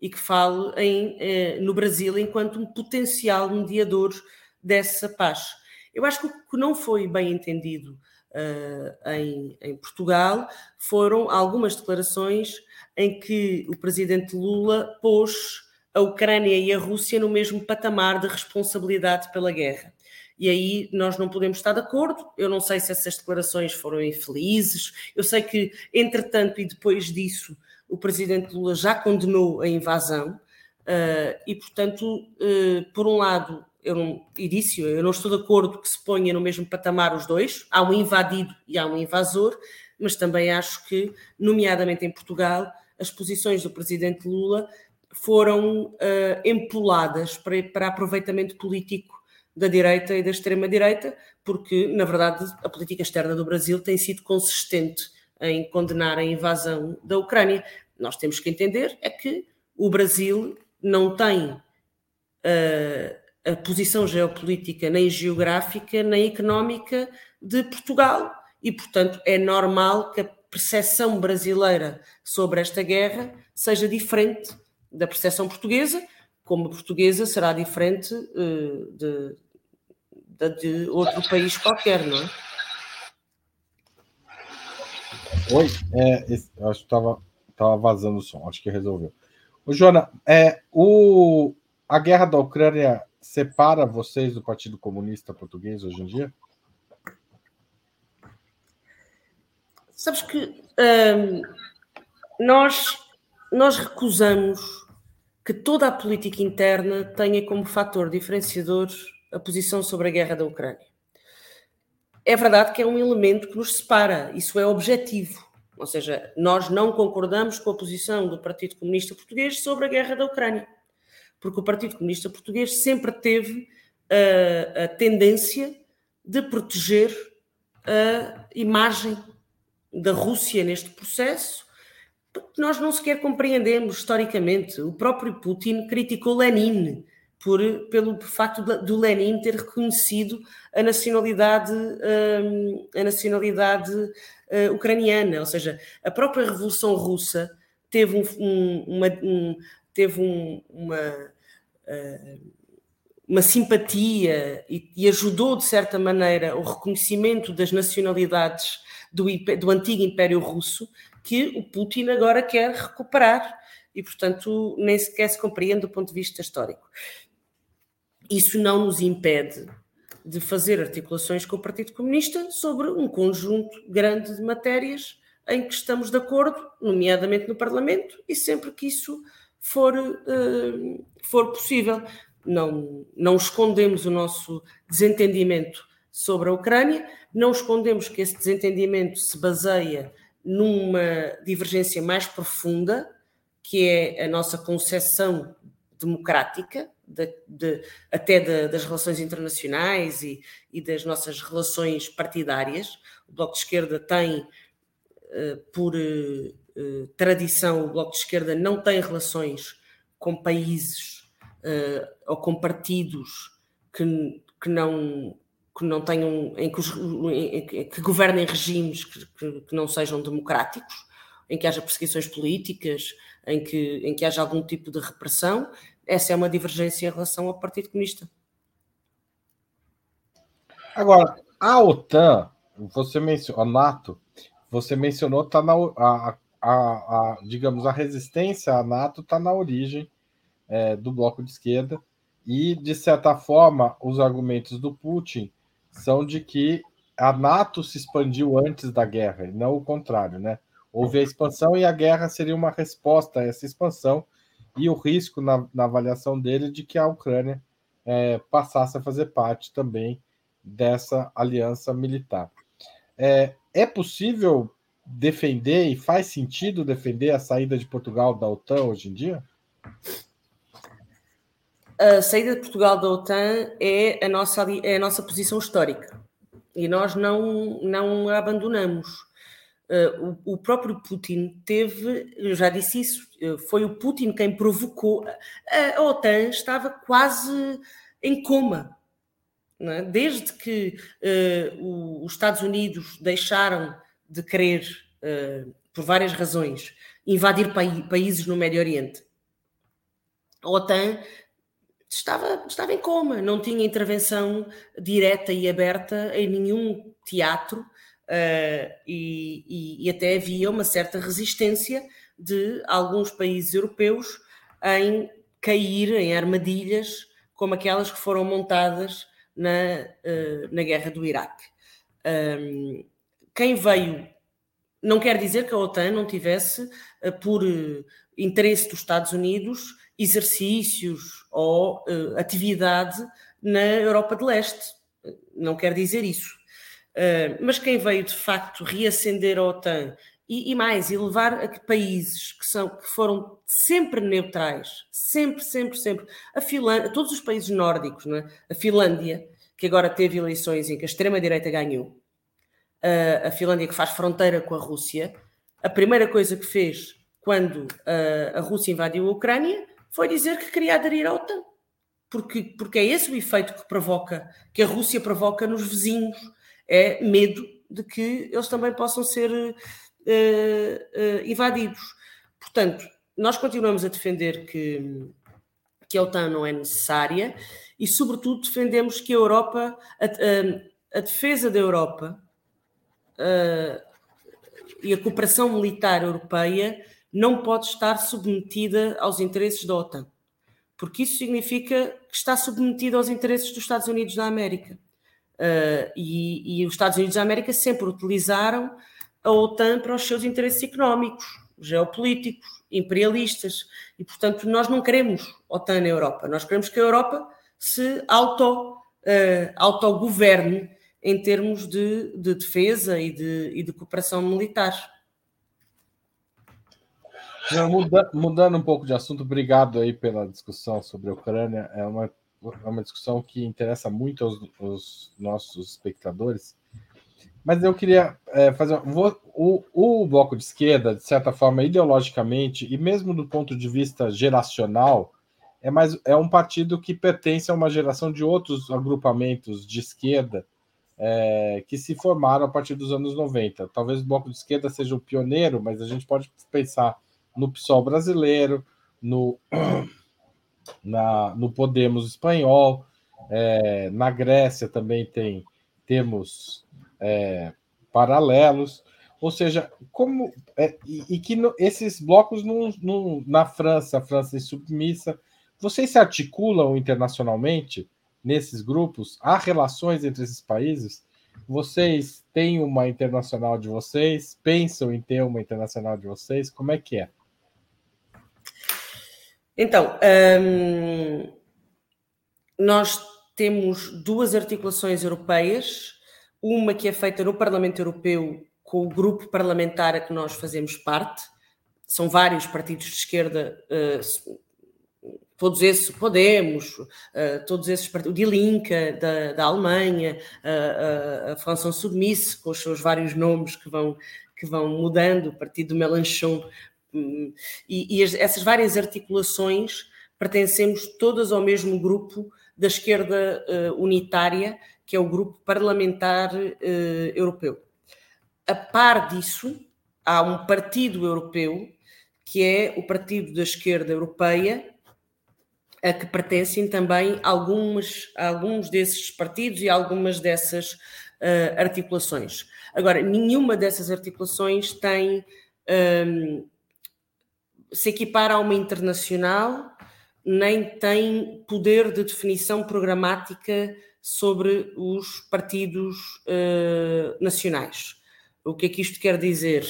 e que fale em, eh, no Brasil enquanto um potencial mediador dessa paz. Eu acho que o que não foi bem entendido uh, em, em, Portugal foram algumas declarações em que o presidente Lula pôs a Ucrânia e a Rússia no mesmo patamar de responsabilidade pela guerra. E aí nós não podemos estar de acordo. Eu não sei se essas declarações foram infelizes. Eu sei que, entretanto, e depois disso, o presidente Lula já condenou a invasão uh, e, portanto, uh, por um lado, eu não, e eu não estou de acordo que se ponha no mesmo patamar os dois, há um invadido e há um invasor, mas também acho que, nomeadamente em Portugal, as posições do presidente Lula foram uh, empoladas para, para aproveitamento político da direita e da extrema-direita, porque, na verdade, a política externa do Brasil tem sido consistente em condenar a invasão da Ucrânia. Nós temos que entender é que o Brasil não tem uh, a posição geopolítica nem geográfica nem económica de Portugal e, portanto, é normal que a percepção brasileira sobre esta guerra seja diferente da percepção portuguesa, como a portuguesa será diferente uh, de, de, outro país qualquer, não é? Oi, é, acho que estava tava vazando o som, acho que resolveu. O Jona, é, o, a guerra da Ucrânia separa vocês do Partido Comunista Português hoje em dia? Sabes que hum, nós, nós recusamos que toda a política interna tenha como fator diferenciador a posição sobre a guerra da Ucrânia é verdade que é um elemento que nos separa, isso é objetivo. Ou seja, nós não concordamos com a posição do Partido Comunista Português sobre a guerra da Ucrânia, porque o Partido Comunista Português sempre teve a, a tendência de proteger a imagem da Rússia neste processo, porque nós não sequer compreendemos historicamente. O próprio Putin criticou Lenin por, pelo facto do Lenin ter reconhecido a nacionalidade, um, a nacionalidade uh, ucraniana, ou seja, a própria Revolução Russa teve, um, um, uma, teve uma, uh, uma simpatia e, e, ajudou, de certa maneira, o reconhecimento das nacionalidades do, do antigo Império Russo que o Putin agora quer recuperar. E, portanto, nem sequer se compreende do ponto de vista histórico. Isso não nos impede de fazer articulações com o Partido Comunista sobre um conjunto grande de matérias em que estamos de acordo, nomeadamente no Parlamento, e sempre que isso for, uh, for possível. Não, não escondemos o nosso desentendimento sobre a Ucrânia, não escondemos que esse desentendimento se baseia numa divergência mais profunda, que é a nossa concepção democrática de, de, até de, das relações internacionais e, e, das nossas relações partidárias. O Bloco de Esquerda tem, uh, por uh, tradição, o Bloco de Esquerda não tem relações com países uh, ou com partidos que, que não que não tenham em que, os, em, que governem regimes que, que, que, não sejam democráticos, em que haja perseguições políticas, em que, em que haja algum tipo de repressão, essa é uma divergência em relação ao Partido Comunista. Agora, a OTAN, você mencionou, a NATO, você mencionou, tá na, a, a, a, digamos, a resistência à NATO está na origem é, do bloco de esquerda, e, de certa forma, os argumentos do Putin são de que a NATO se expandiu antes da guerra, e não o contrário, né? Houve a expansão e a guerra seria uma resposta a essa expansão, e o risco na, na avaliação dele de que a Ucrânia é, passasse a fazer parte também dessa aliança militar. É, é possível defender e faz sentido defender a saída de Portugal da OTAN hoje em dia? A saída de Portugal da OTAN é a nossa, é a nossa posição histórica e nós não, não a abandonamos. Uh, o, o, próprio Putin teve, eu já disse isso, uh, foi o Putin quem provocou. A, a OTAN estava quase em coma. É? Desde que uh, o, os Estados Unidos deixaram de querer, por várias razões, invadir pa países no Médio Oriente, a OTAN estava, estava em coma, não tinha intervenção direta e aberta em nenhum teatro uh, e, e, e, até havia uma certa resistência de alguns países europeus em cair em armadilhas como aquelas que foram montadas na, uh, na guerra do Iraque. Um, quem veio não quer dizer que a OTAN não tivesse, uh, por interesse dos Estados Unidos, exercícios ou uh, atividade na Europa de Leste. Não quer dizer isso. Mas quem veio de facto reacender a OTAN e, e, mais, e levar a que países que, são, que foram sempre neutrais, sempre, sempre, sempre, a Finlândia, todos os países nórdicos, é? a Finlândia, que agora teve eleições em que a extrema-direita ganhou, a Finlândia que faz fronteira com a Rússia, a primeira coisa que fez quando uh, a Rússia invadiu a Ucrânia foi dizer que queria aderir à OTAN. Porque, porque é esse o efeito que provoca, que a Rússia provoca nos vizinhos. É medo de que eles também possam ser uh, uh, invadidos. Portanto, nós continuamos a defender que, que a OTAN não é necessária e, sobretudo, defendemos que a Europa, a, a, a defesa da Europa e a cooperação militar europeia não pode estar submetida aos interesses da OTAN, porque isso significa que está submetida aos interesses dos Estados Unidos da América. Uh, e, e, os Estados Unidos da América sempre utilizaram a OTAN para os seus interesses económicos, geopolíticos, imperialistas, e portanto nós não queremos OTAN na Europa, nós queremos que a Europa se auto, uh, autogoverne em termos de, de defesa e de, e de cooperação militar. Muda, mudando um pouco de assunto, obrigado aí pela discussão sobre a Ucrânia. É uma, é uma discussão que interessa muito aos, aos nossos espectadores. Mas eu queria é, fazer. Vou, o, o Bloco de Esquerda, de certa forma, ideologicamente, e mesmo do ponto de vista geracional, é, mais, é um partido que pertence a uma geração de outros agrupamentos de esquerda é, que se formaram a partir dos anos 90. Talvez o Bloco de Esquerda seja o pioneiro, mas a gente pode pensar no PSOL brasileiro, no, na, no Podemos espanhol, é, na Grécia também tem temos é, paralelos, ou seja, como é, e, e, que no, esses blocos no, no, na França, a França é submissa, vocês se articulam internacionalmente nesses grupos? Há relações entre esses países? Vocês têm uma internacional de vocês? Pensam em ter uma internacional de vocês? Como é que é? Então, hum, nós temos duas articulações europeias, uma que é feita no Parlamento Europeu com o grupo parlamentar a que nós fazemos parte, são vários partidos de esquerda, uh, todos esses, Podemos, uh, todos esses partidos, o Die Linke da, da Alemanha, uh, a França Submisse, com os seus vários nomes que vão, que vão mudando, o partido do Melanchon e, e essas várias articulações pertencemos todas ao mesmo grupo da esquerda uh, unitária, que é o grupo parlamentar uh, europeu. A par disso, há um partido europeu, que é o Partido da Esquerda Europeia, a que pertencem também algumas, alguns desses partidos e algumas dessas uh, articulações. Agora, nenhuma dessas articulações tem um, se equipara a uma internacional, nem tem poder de definição programática sobre os partidos uh, nacionais. O que é que isto quer dizer?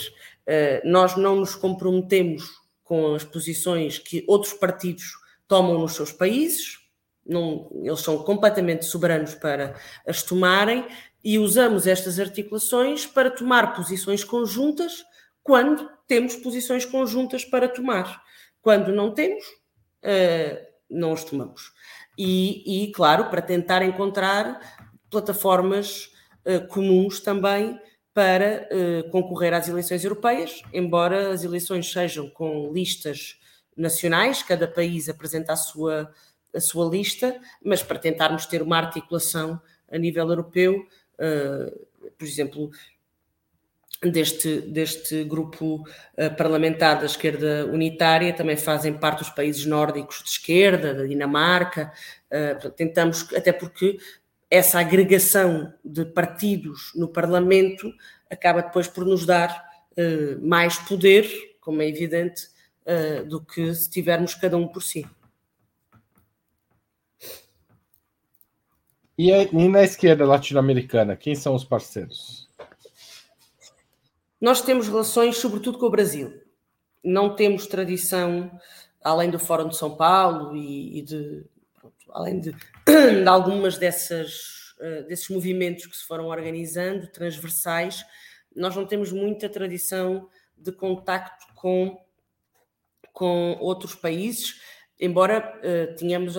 Uh, nós não nos comprometemos com as posições que outros partidos tomam nos seus países, não, eles são completamente soberanos para as tomarem e usamos estas articulações para tomar posições conjuntas quando temos posições conjuntas para tomar. Quando não temos, não os tomamos. E, e, claro, para tentar encontrar plataformas comuns também para concorrer às eleições europeias, embora as eleições sejam com listas nacionais, cada país apresenta a sua, a sua lista, mas para tentarmos ter uma articulação a nível europeu, uh, por exemplo, deste, deste grupo uh, parlamentar da esquerda unitária, também fazem parte os países nórdicos de esquerda, da Dinamarca, uh, tentamos, até porque essa agregação de partidos no Parlamento acaba depois por nos dar mais poder, como é evidente, uh, do que se tivermos cada um por si. E, e na esquerda latino-americana, quem são os parceiros? Nós temos relações, sobretudo, com o Brasil. Não temos tradição, além do Fórum de São Paulo e, e de, pronto, além de, de algumas dessas, uh, desses movimentos que se foram organizando, transversais, nós não temos muita tradição de contacto com com outros países, embora uh, tenhamos,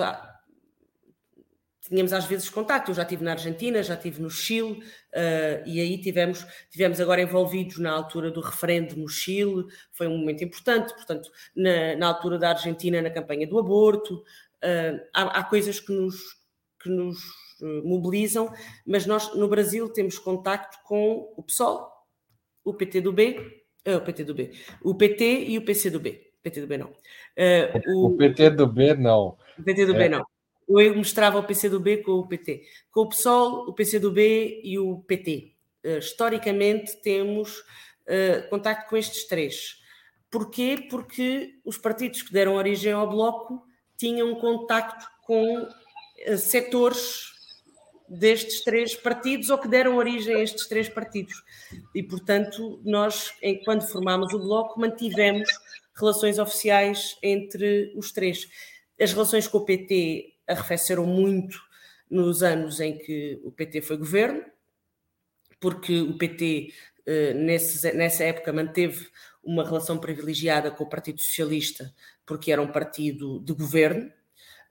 tínhamos às vezes contacto. Eu já estive na Argentina, já estive no Chile, uh, e aí tivemos, tivemos agora envolvidos na altura do referendo no Chile, foi um momento importante, portanto, na, na altura da Argentina, na campanha do aborto. Uh, há, há, coisas que nos, que nos mobilizam, mas nós no Brasil temos contacto com o PSOL, o PT do B, o PT do B, o PT e o PC do B. PT do B não. Uh, o, o, PT do B não. O PT do é. B não. Eu mostrava o PC do B com o PT. Com o PSOL, o PC do B e o PT. Uh, eh, historicamente temos uh, contacto com estes três. Porquê? Porque os partidos que deram origem ao Bloco tinham contacto com uh, setores destes três partidos ou que deram origem a estes três partidos. E, portanto, nós, quando formámos o Bloco, mantivemos relações oficiais entre os três. As relações com o PT arrefeceram muito nos anos em que o PT foi governo, porque o PT eh, nessa época manteve uma relação privilegiada com o Partido Socialista, porque era um partido de governo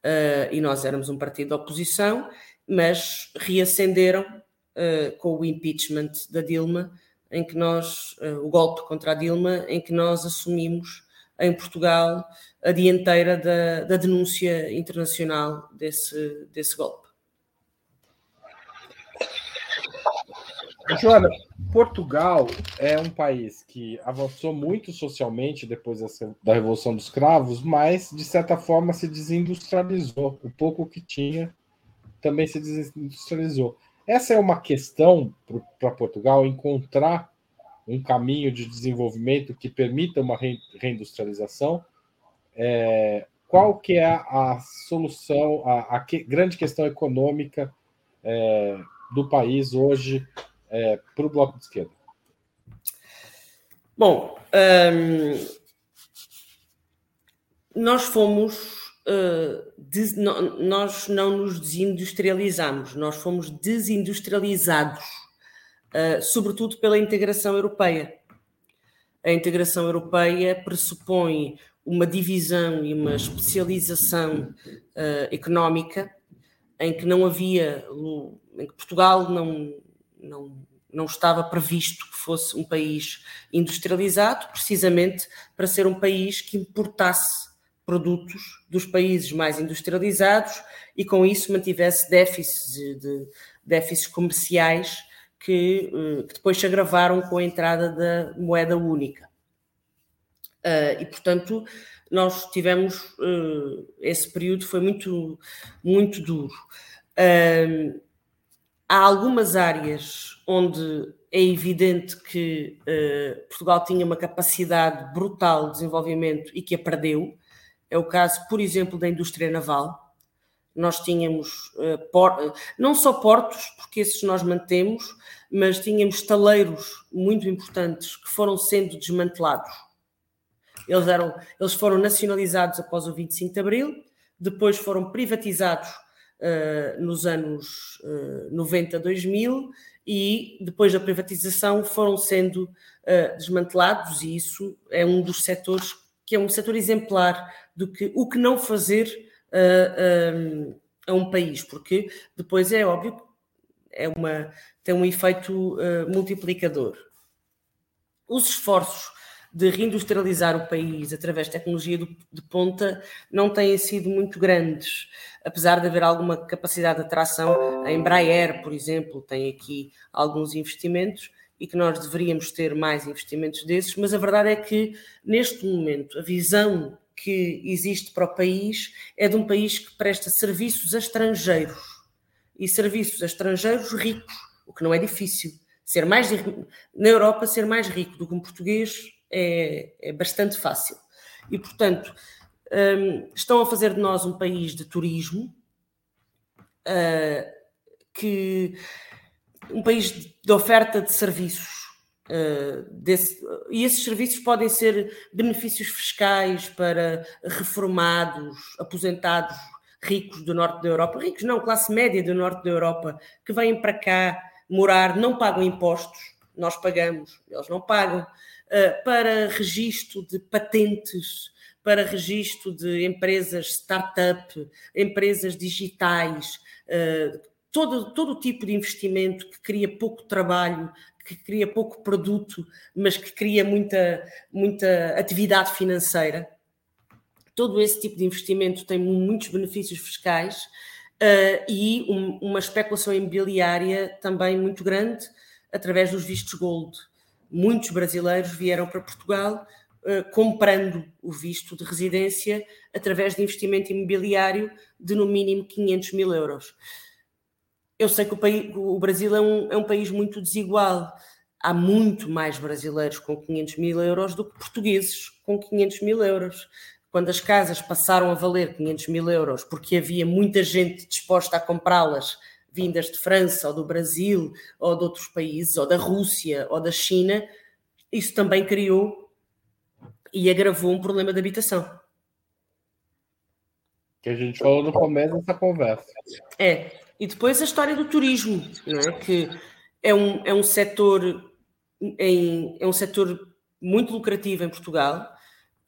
eh, e nós éramos um partido de oposição, mas reacenderam eh, com o impeachment da Dilma, em que nós, o golpe contra a Dilma, em que nós assumimos em Portugal a dianteira da, da denúncia internacional desse, desse golpe. Joana, Portugal é um país que avançou muito socialmente depois da Revolução dos Cravos, mas de certa forma se desindustrializou. O pouco que tinha também se desindustrializou. Essa é uma questão para Portugal encontrar um caminho de desenvolvimento que permita uma reindustrialização, é, qual que é a solução, a, a que, grande questão econômica é, do país hoje é, para o bloco de esquerda? Bom, hum, nós fomos Uh, des, no, nós não nos desindustrializamos, nós fomos desindustrializados. Eh, sobretudo pela integração europeia. A integração europeia pressupõe uma divisão e uma especialização uh, económica em que não havia, em que Portugal não, não, não estava previsto que fosse um país industrializado, precisamente para ser um país que importasse produtos dos países mais industrializados e com isso mantivesse déficits, de, déficits comerciais que, eh, que depois se agravaram com a entrada da moeda única. Uh, e, portanto, nós tivemos uh, esse período foi muito, muito duro. Uh, há algumas áreas onde é evidente que Portugal tinha uma capacidade brutal de desenvolvimento e que a perdeu. É o caso, por exemplo, da indústria naval nós tínhamos uh, por, não só portos, porque esses nós mantemos, mas tínhamos taleiros muito importantes que foram sendo desmantelados. Eles, eram, eles foram nacionalizados após o 25 de Abril, depois foram privatizados uh, nos anos uh, 90, 2000 e depois da privatização foram sendo uh, desmantelados e isso é um dos setores que é um setor exemplar do que o que não fazer a um país, porque depois é óbvio é uma, tem um efeito uh, multiplicador. Os esforços de reindustrializar o país através de tecnologia de ponta não têm sido muito grandes, apesar de haver alguma capacidade de atração. A Embraer, por exemplo, tem aqui alguns investimentos e que nós deveríamos ter mais investimentos desses, mas a verdade é que, neste momento, a visão que existe para o país é de um país que presta serviços a estrangeiros e serviços a estrangeiros ricos, o que não é difícil. Ser mais na Europa, ser mais rico do que um português é, é bastante fácil. E, portanto, um, estão a fazer de nós um país de turismo, uh, que um país de oferta de serviços. Uh, desse, e esses serviços podem ser benefícios fiscais para reformados, aposentados ricos do norte da Europa, ricos não, classe média do norte da Europa, que vêm para cá morar, não pagam impostos, nós pagamos, eles não pagam. Eh, para registro de patentes, para registro de empresas startup, empresas digitais, eh, todo, todo tipo de investimento que cria pouco trabalho, que cria pouco produto, mas que cria muita, muita atividade financeira. Todo esse tipo de investimento tem muitos benefícios fiscais uh, e um, uma especulação imobiliária também muito grande através dos vistos gold muitos brasileiros vieram para Portugal uh, comprando o visto de residência através de investimento imobiliário de no mínimo 500 mil euros. Eu sei que o, país, o Brasil é um, é um país muito desigual. Há muito mais brasileiros com 500 mil euros do que portugueses com 500 mil euros. Quando as casas passaram a valer 500 mil euros porque havia muita gente disposta a comprá-las vindas de França ou do Brasil ou de outros países, ou da Rússia ou da China, isso também criou e agravou um problema de habitação. Que a gente falou no começo dessa conversa. É, e depois a história do turismo, é? que é um, é um setor em, é um setor muito lucrativo em Portugal.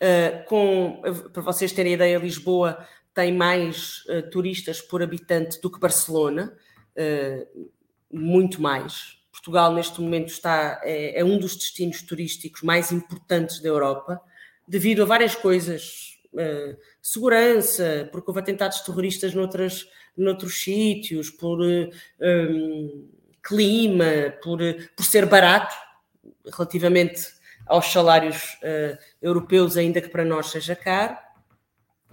Uh, com, para vocês terem ideia, Lisboa tem mais uh, turistas por habitante do que Barcelona. Eh, muito mais. Portugal, neste momento, está, é, é, um dos destinos turísticos mais importantes da Europa, devido a várias coisas. Uh, segurança, porque houve atentados terroristas noutras, noutros sítios, por uh, um, clima, por, por ser barato, relativamente aos salários uh, europeus, ainda que para nós seja caro.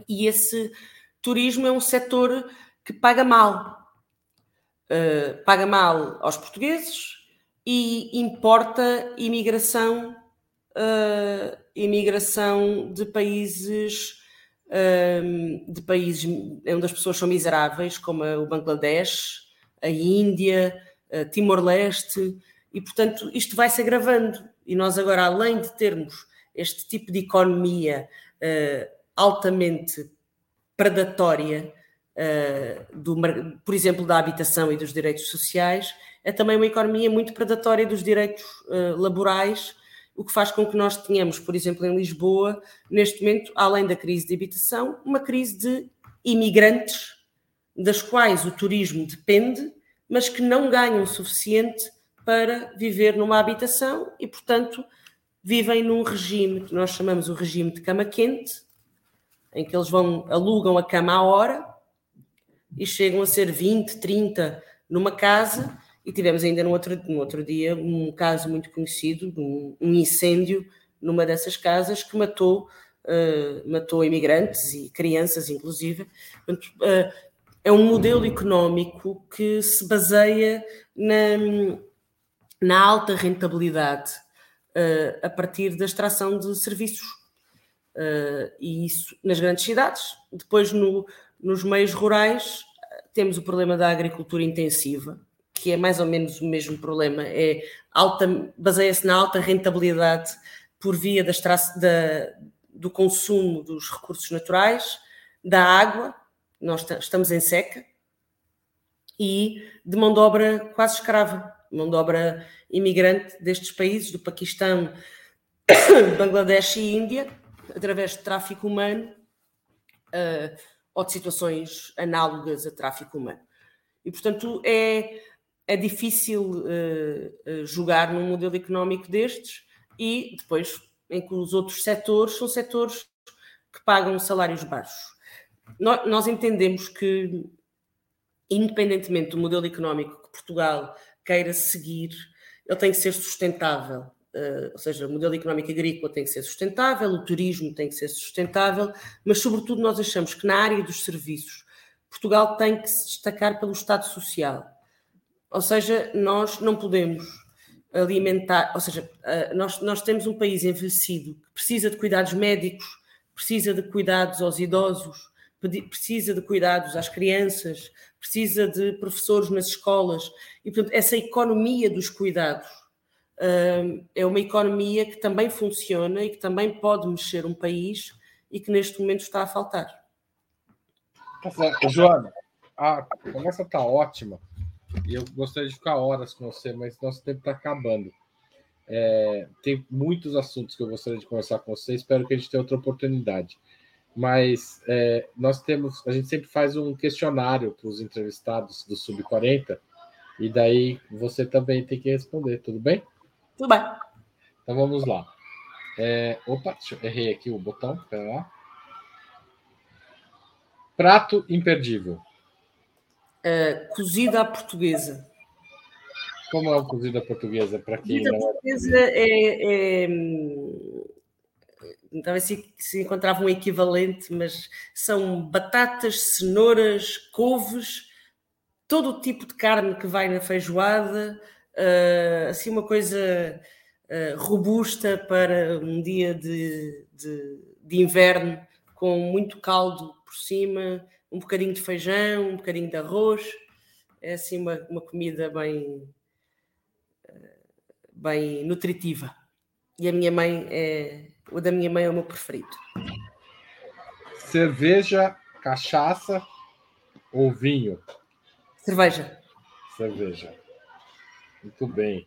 E esse turismo é um setor que paga mal, uh, paga mal aos portugueses e importa imigração, uh, imigração de países uh, de países onde as pessoas são miseráveis, como o Bangladesh, a Índia, Timor-Leste, e portanto isto vai se agravando. E nós agora, além de termos este tipo de economia altamente predatória, uh, do, por exemplo, da habitação e dos direitos sociais, é também uma economia muito predatória dos direitos uh, laborais, o que faz com que nós tenhamos, por exemplo, em Lisboa, neste momento, além da crise de habitação, uma crise de imigrantes, das quais o turismo depende, mas que não ganham o suficiente para viver numa habitação e, portanto, vivem num regime que nós chamamos o regime de cama quente, em que eles vão alugam a cama à hora e chegam a ser 20, 30 numa casa. E tivemos ainda no outro, no outro dia um caso muito conhecido, um, um incêndio numa dessas casas que matou, uh, matou imigrantes e crianças, inclusive. Portanto, uh, é um modelo económico que se baseia na, na alta rentabilidade uh, a partir da extração de serviços. E isso nas grandes cidades. Depois, no, nos meios rurais, temos o problema da agricultura intensiva, que é mais ou menos o mesmo problema, é alta, baseia-se na alta rentabilidade por via da, da, do consumo dos recursos naturais, da água, nós estamos em seca, e de mão de obra quase escrava, mão de obra imigrante destes países, do Paquistão, Bangladesh e Índia, através de tráfico humano uh, ou de situações análogas a tráfico humano. E, portanto, é, é difícil uh, jogar num modelo económico destes e depois em que os outros setores são setores que pagam salários baixos. Nós, nós entendemos que, independentemente do modelo económico que Portugal queira seguir, ele tem que ser sustentável. Uh, ou seja, o modelo económico agrícola tem que ser sustentável, o turismo tem que ser sustentável, mas, sobretudo, nós achamos que na área dos serviços, Portugal tem que se destacar pelo Estado Social. Ou seja, nós não podemos alimentar, ou seja, uh, nós, nós temos um país envelhecido que precisa de cuidados médicos, precisa de cuidados aos idosos, precisa de cuidados às crianças, precisa de professores nas escolas. E, portanto, essa economia dos cuidados uh, é uma economia que também funciona e que também pode mexer um país e que neste momento está a faltar. Tá. Joana, a conversa está ótima e eu gostaria de ficar horas com você, mas nosso tempo está acabando. É, tem muitos assuntos que eu gostaria de conversar com você, espero que a gente tenha outra oportunidade mas é, nós temos, a gente sempre faz um questionário para os entrevistados do Sub 40, e daí você também tem que responder, tudo bem? Tudo bem. Então vamos lá. É, opa, errei aqui o botão, pera lá. Prato imperdível. Uh, cozida à portuguesa. Como é o cozida portuguesa para quem cozida não é portuguesa é, é, talvez se, se encontrava um equivalente, mas são batatas, cenouras, couves, todo o tipo de carne que vai na feijoada, uh, assim uma coisa uh, robusta para um dia de, de, de, inverno, com muito caldo por cima, um bocadinho de feijão, um bocadinho de arroz, é assim uma, uma comida bem, uh, bem nutritiva. E a minha mãe é, o da minha mãe é o meu preferido. Cerveja, cachaça ou vinho? Cerveja. Cerveja. Muito bem.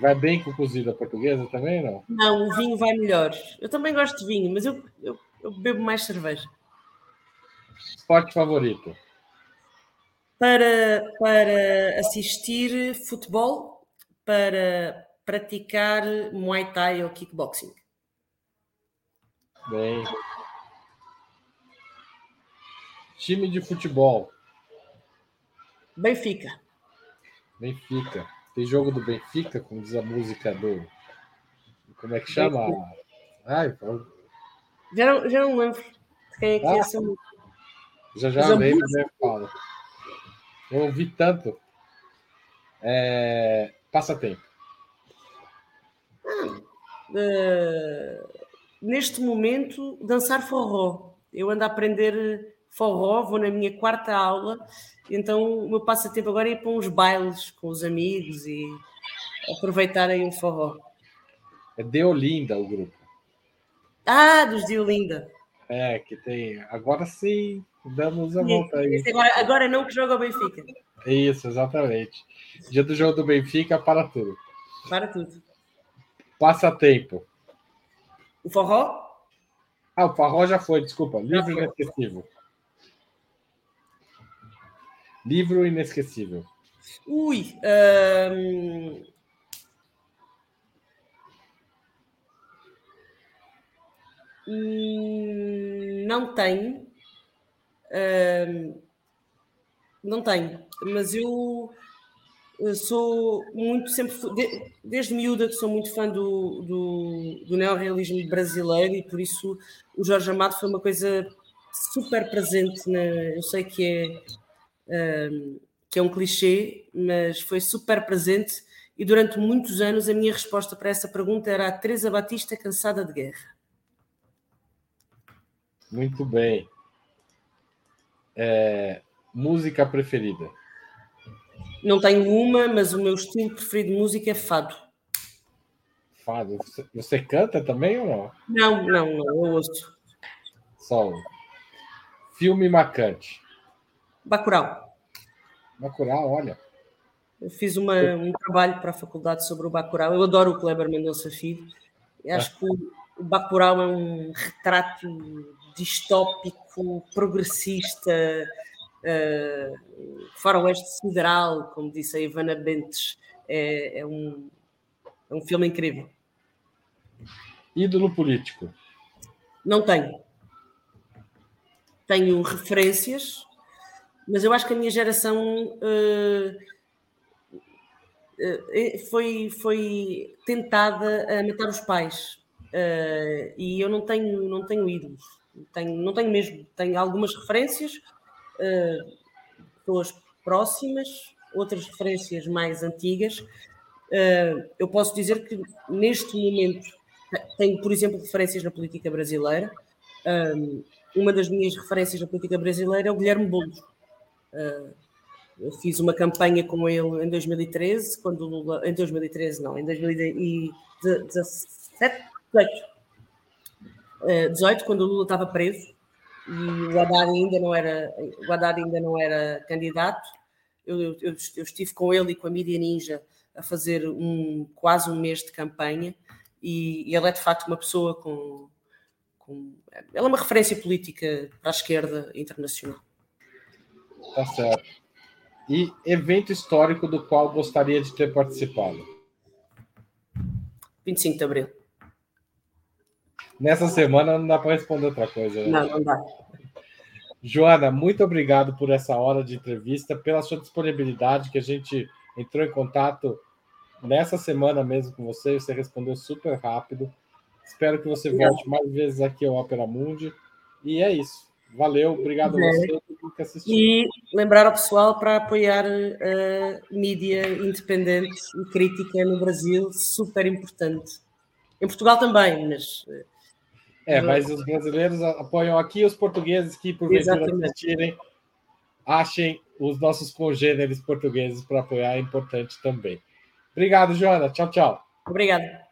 Vai bem com cozida portuguesa também, não? Não, o vinho vai melhor. Eu também gosto de vinho, mas eu, eu, eu bebo mais cerveja. Esporte favorito? Para, para assistir futebol, para praticar Muay Thai ou kickboxing. Bem. Time de futebol. Benfica. Benfica. Tem jogo do Benfica, como diz a música do. Como é que chama? Ai, já, não, já não lembro quem é que ah, é essa Já já lembro, né, Paulo? Eu ouvi tanto. É... Passatempo. Ah, uh neste momento, dançar forró. Eu ando a aprender forró, vou na minha quarta aula, então o meu passatempo agora é ir para uns bailes com os amigos e aproveitarem o forró. É Deolinda o grupo. Ah, dos Deolinda. É, que tem. Agora sim, damos a volta aí. Agora, agora não que joga o Benfica. Isso, exatamente. Dia do jogo do Benfica, para tudo. Para tudo. Passatempo. O forró? Ah, o forró já foi, desculpa. Livro inesquecível. Livro inesquecível. Ui. Um... Não tenho. Não tenho. Mas eu sou muito sempre, desde miúda que sou muito fã do, do, do neorrealismo brasileiro e por isso o Jorge Amado foi uma coisa super presente, na, eu sei que é, um, que é um clichê, mas foi super presente e durante muitos anos a minha resposta para essa pergunta era a Teresa Batista cansada de guerra. Muito bem. É, música preferida? Não tenho uma, mas o meu estilo preferido de música é fado. Fado? Você, você canta também ou não? Não, não, não, eu ouço. Só um. Filme marcante. Bacurau. Bacurau, olha. Eu fiz uma, um trabalho para a faculdade sobre o Bacurau. Eu adoro o Kleber Mendonça Filho. Acho é. que o, o Bacurau é um retrato distópico, progressista, uh, faroeste sideral, como disse a Ivana Bentes, é, é, um, é um filme incrível. Ídolo político? Não tenho. Tenho referências, mas eu acho que a minha geração uh, uh, foi, foi tentada a matar os pais. Uh, e eu não tenho, não tenho ídolos. Tenho, não tenho mesmo. Tenho algumas referências, pessoas próximas, outras referências mais antigas. eu posso dizer que neste momento tenho, por exemplo, referências na política brasileira. uma das minhas referências na política brasileira é o Guilherme Boulos. Uh, eu fiz uma campanha com ele em 2013, quando Lula. Em 2013, não, em 2017, 18. Uh, 18 quando o Lula estava preso e o Haddad ainda não era, o Haddad ainda não era candidato. Eu, eu, eu, estive com ele e com a Mídia Ninja a fazer um, quase um mês de campanha e, e ele é de facto uma pessoa com, com. Ela é uma referência política para a esquerda internacional. Tá certo. E evento histórico do qual gostaria de ter participado? 25 de Abril. Nessa semana não dá para responder outra coisa. Né? Não, não dá. Joana, muito obrigado por essa hora de entrevista, pela sua disponibilidade, que a gente entrou em contato nessa semana mesmo com você, você respondeu super rápido. Espero que você volte mais vezes aqui ao Opera Mundi. E é isso. Valeu, obrigado a você que assistiu. E lembrar ao pessoal para apoiar a mídia independente e crítica no Brasil, super importante. Em Portugal também, mas. É, mas os brasileiros apoiam aqui, os portugueses que porventura assistirem, achem os nossos congêneres portugueses para apoiar, é importante também. Obrigado, Joana. Tchau, tchau. Obrigada.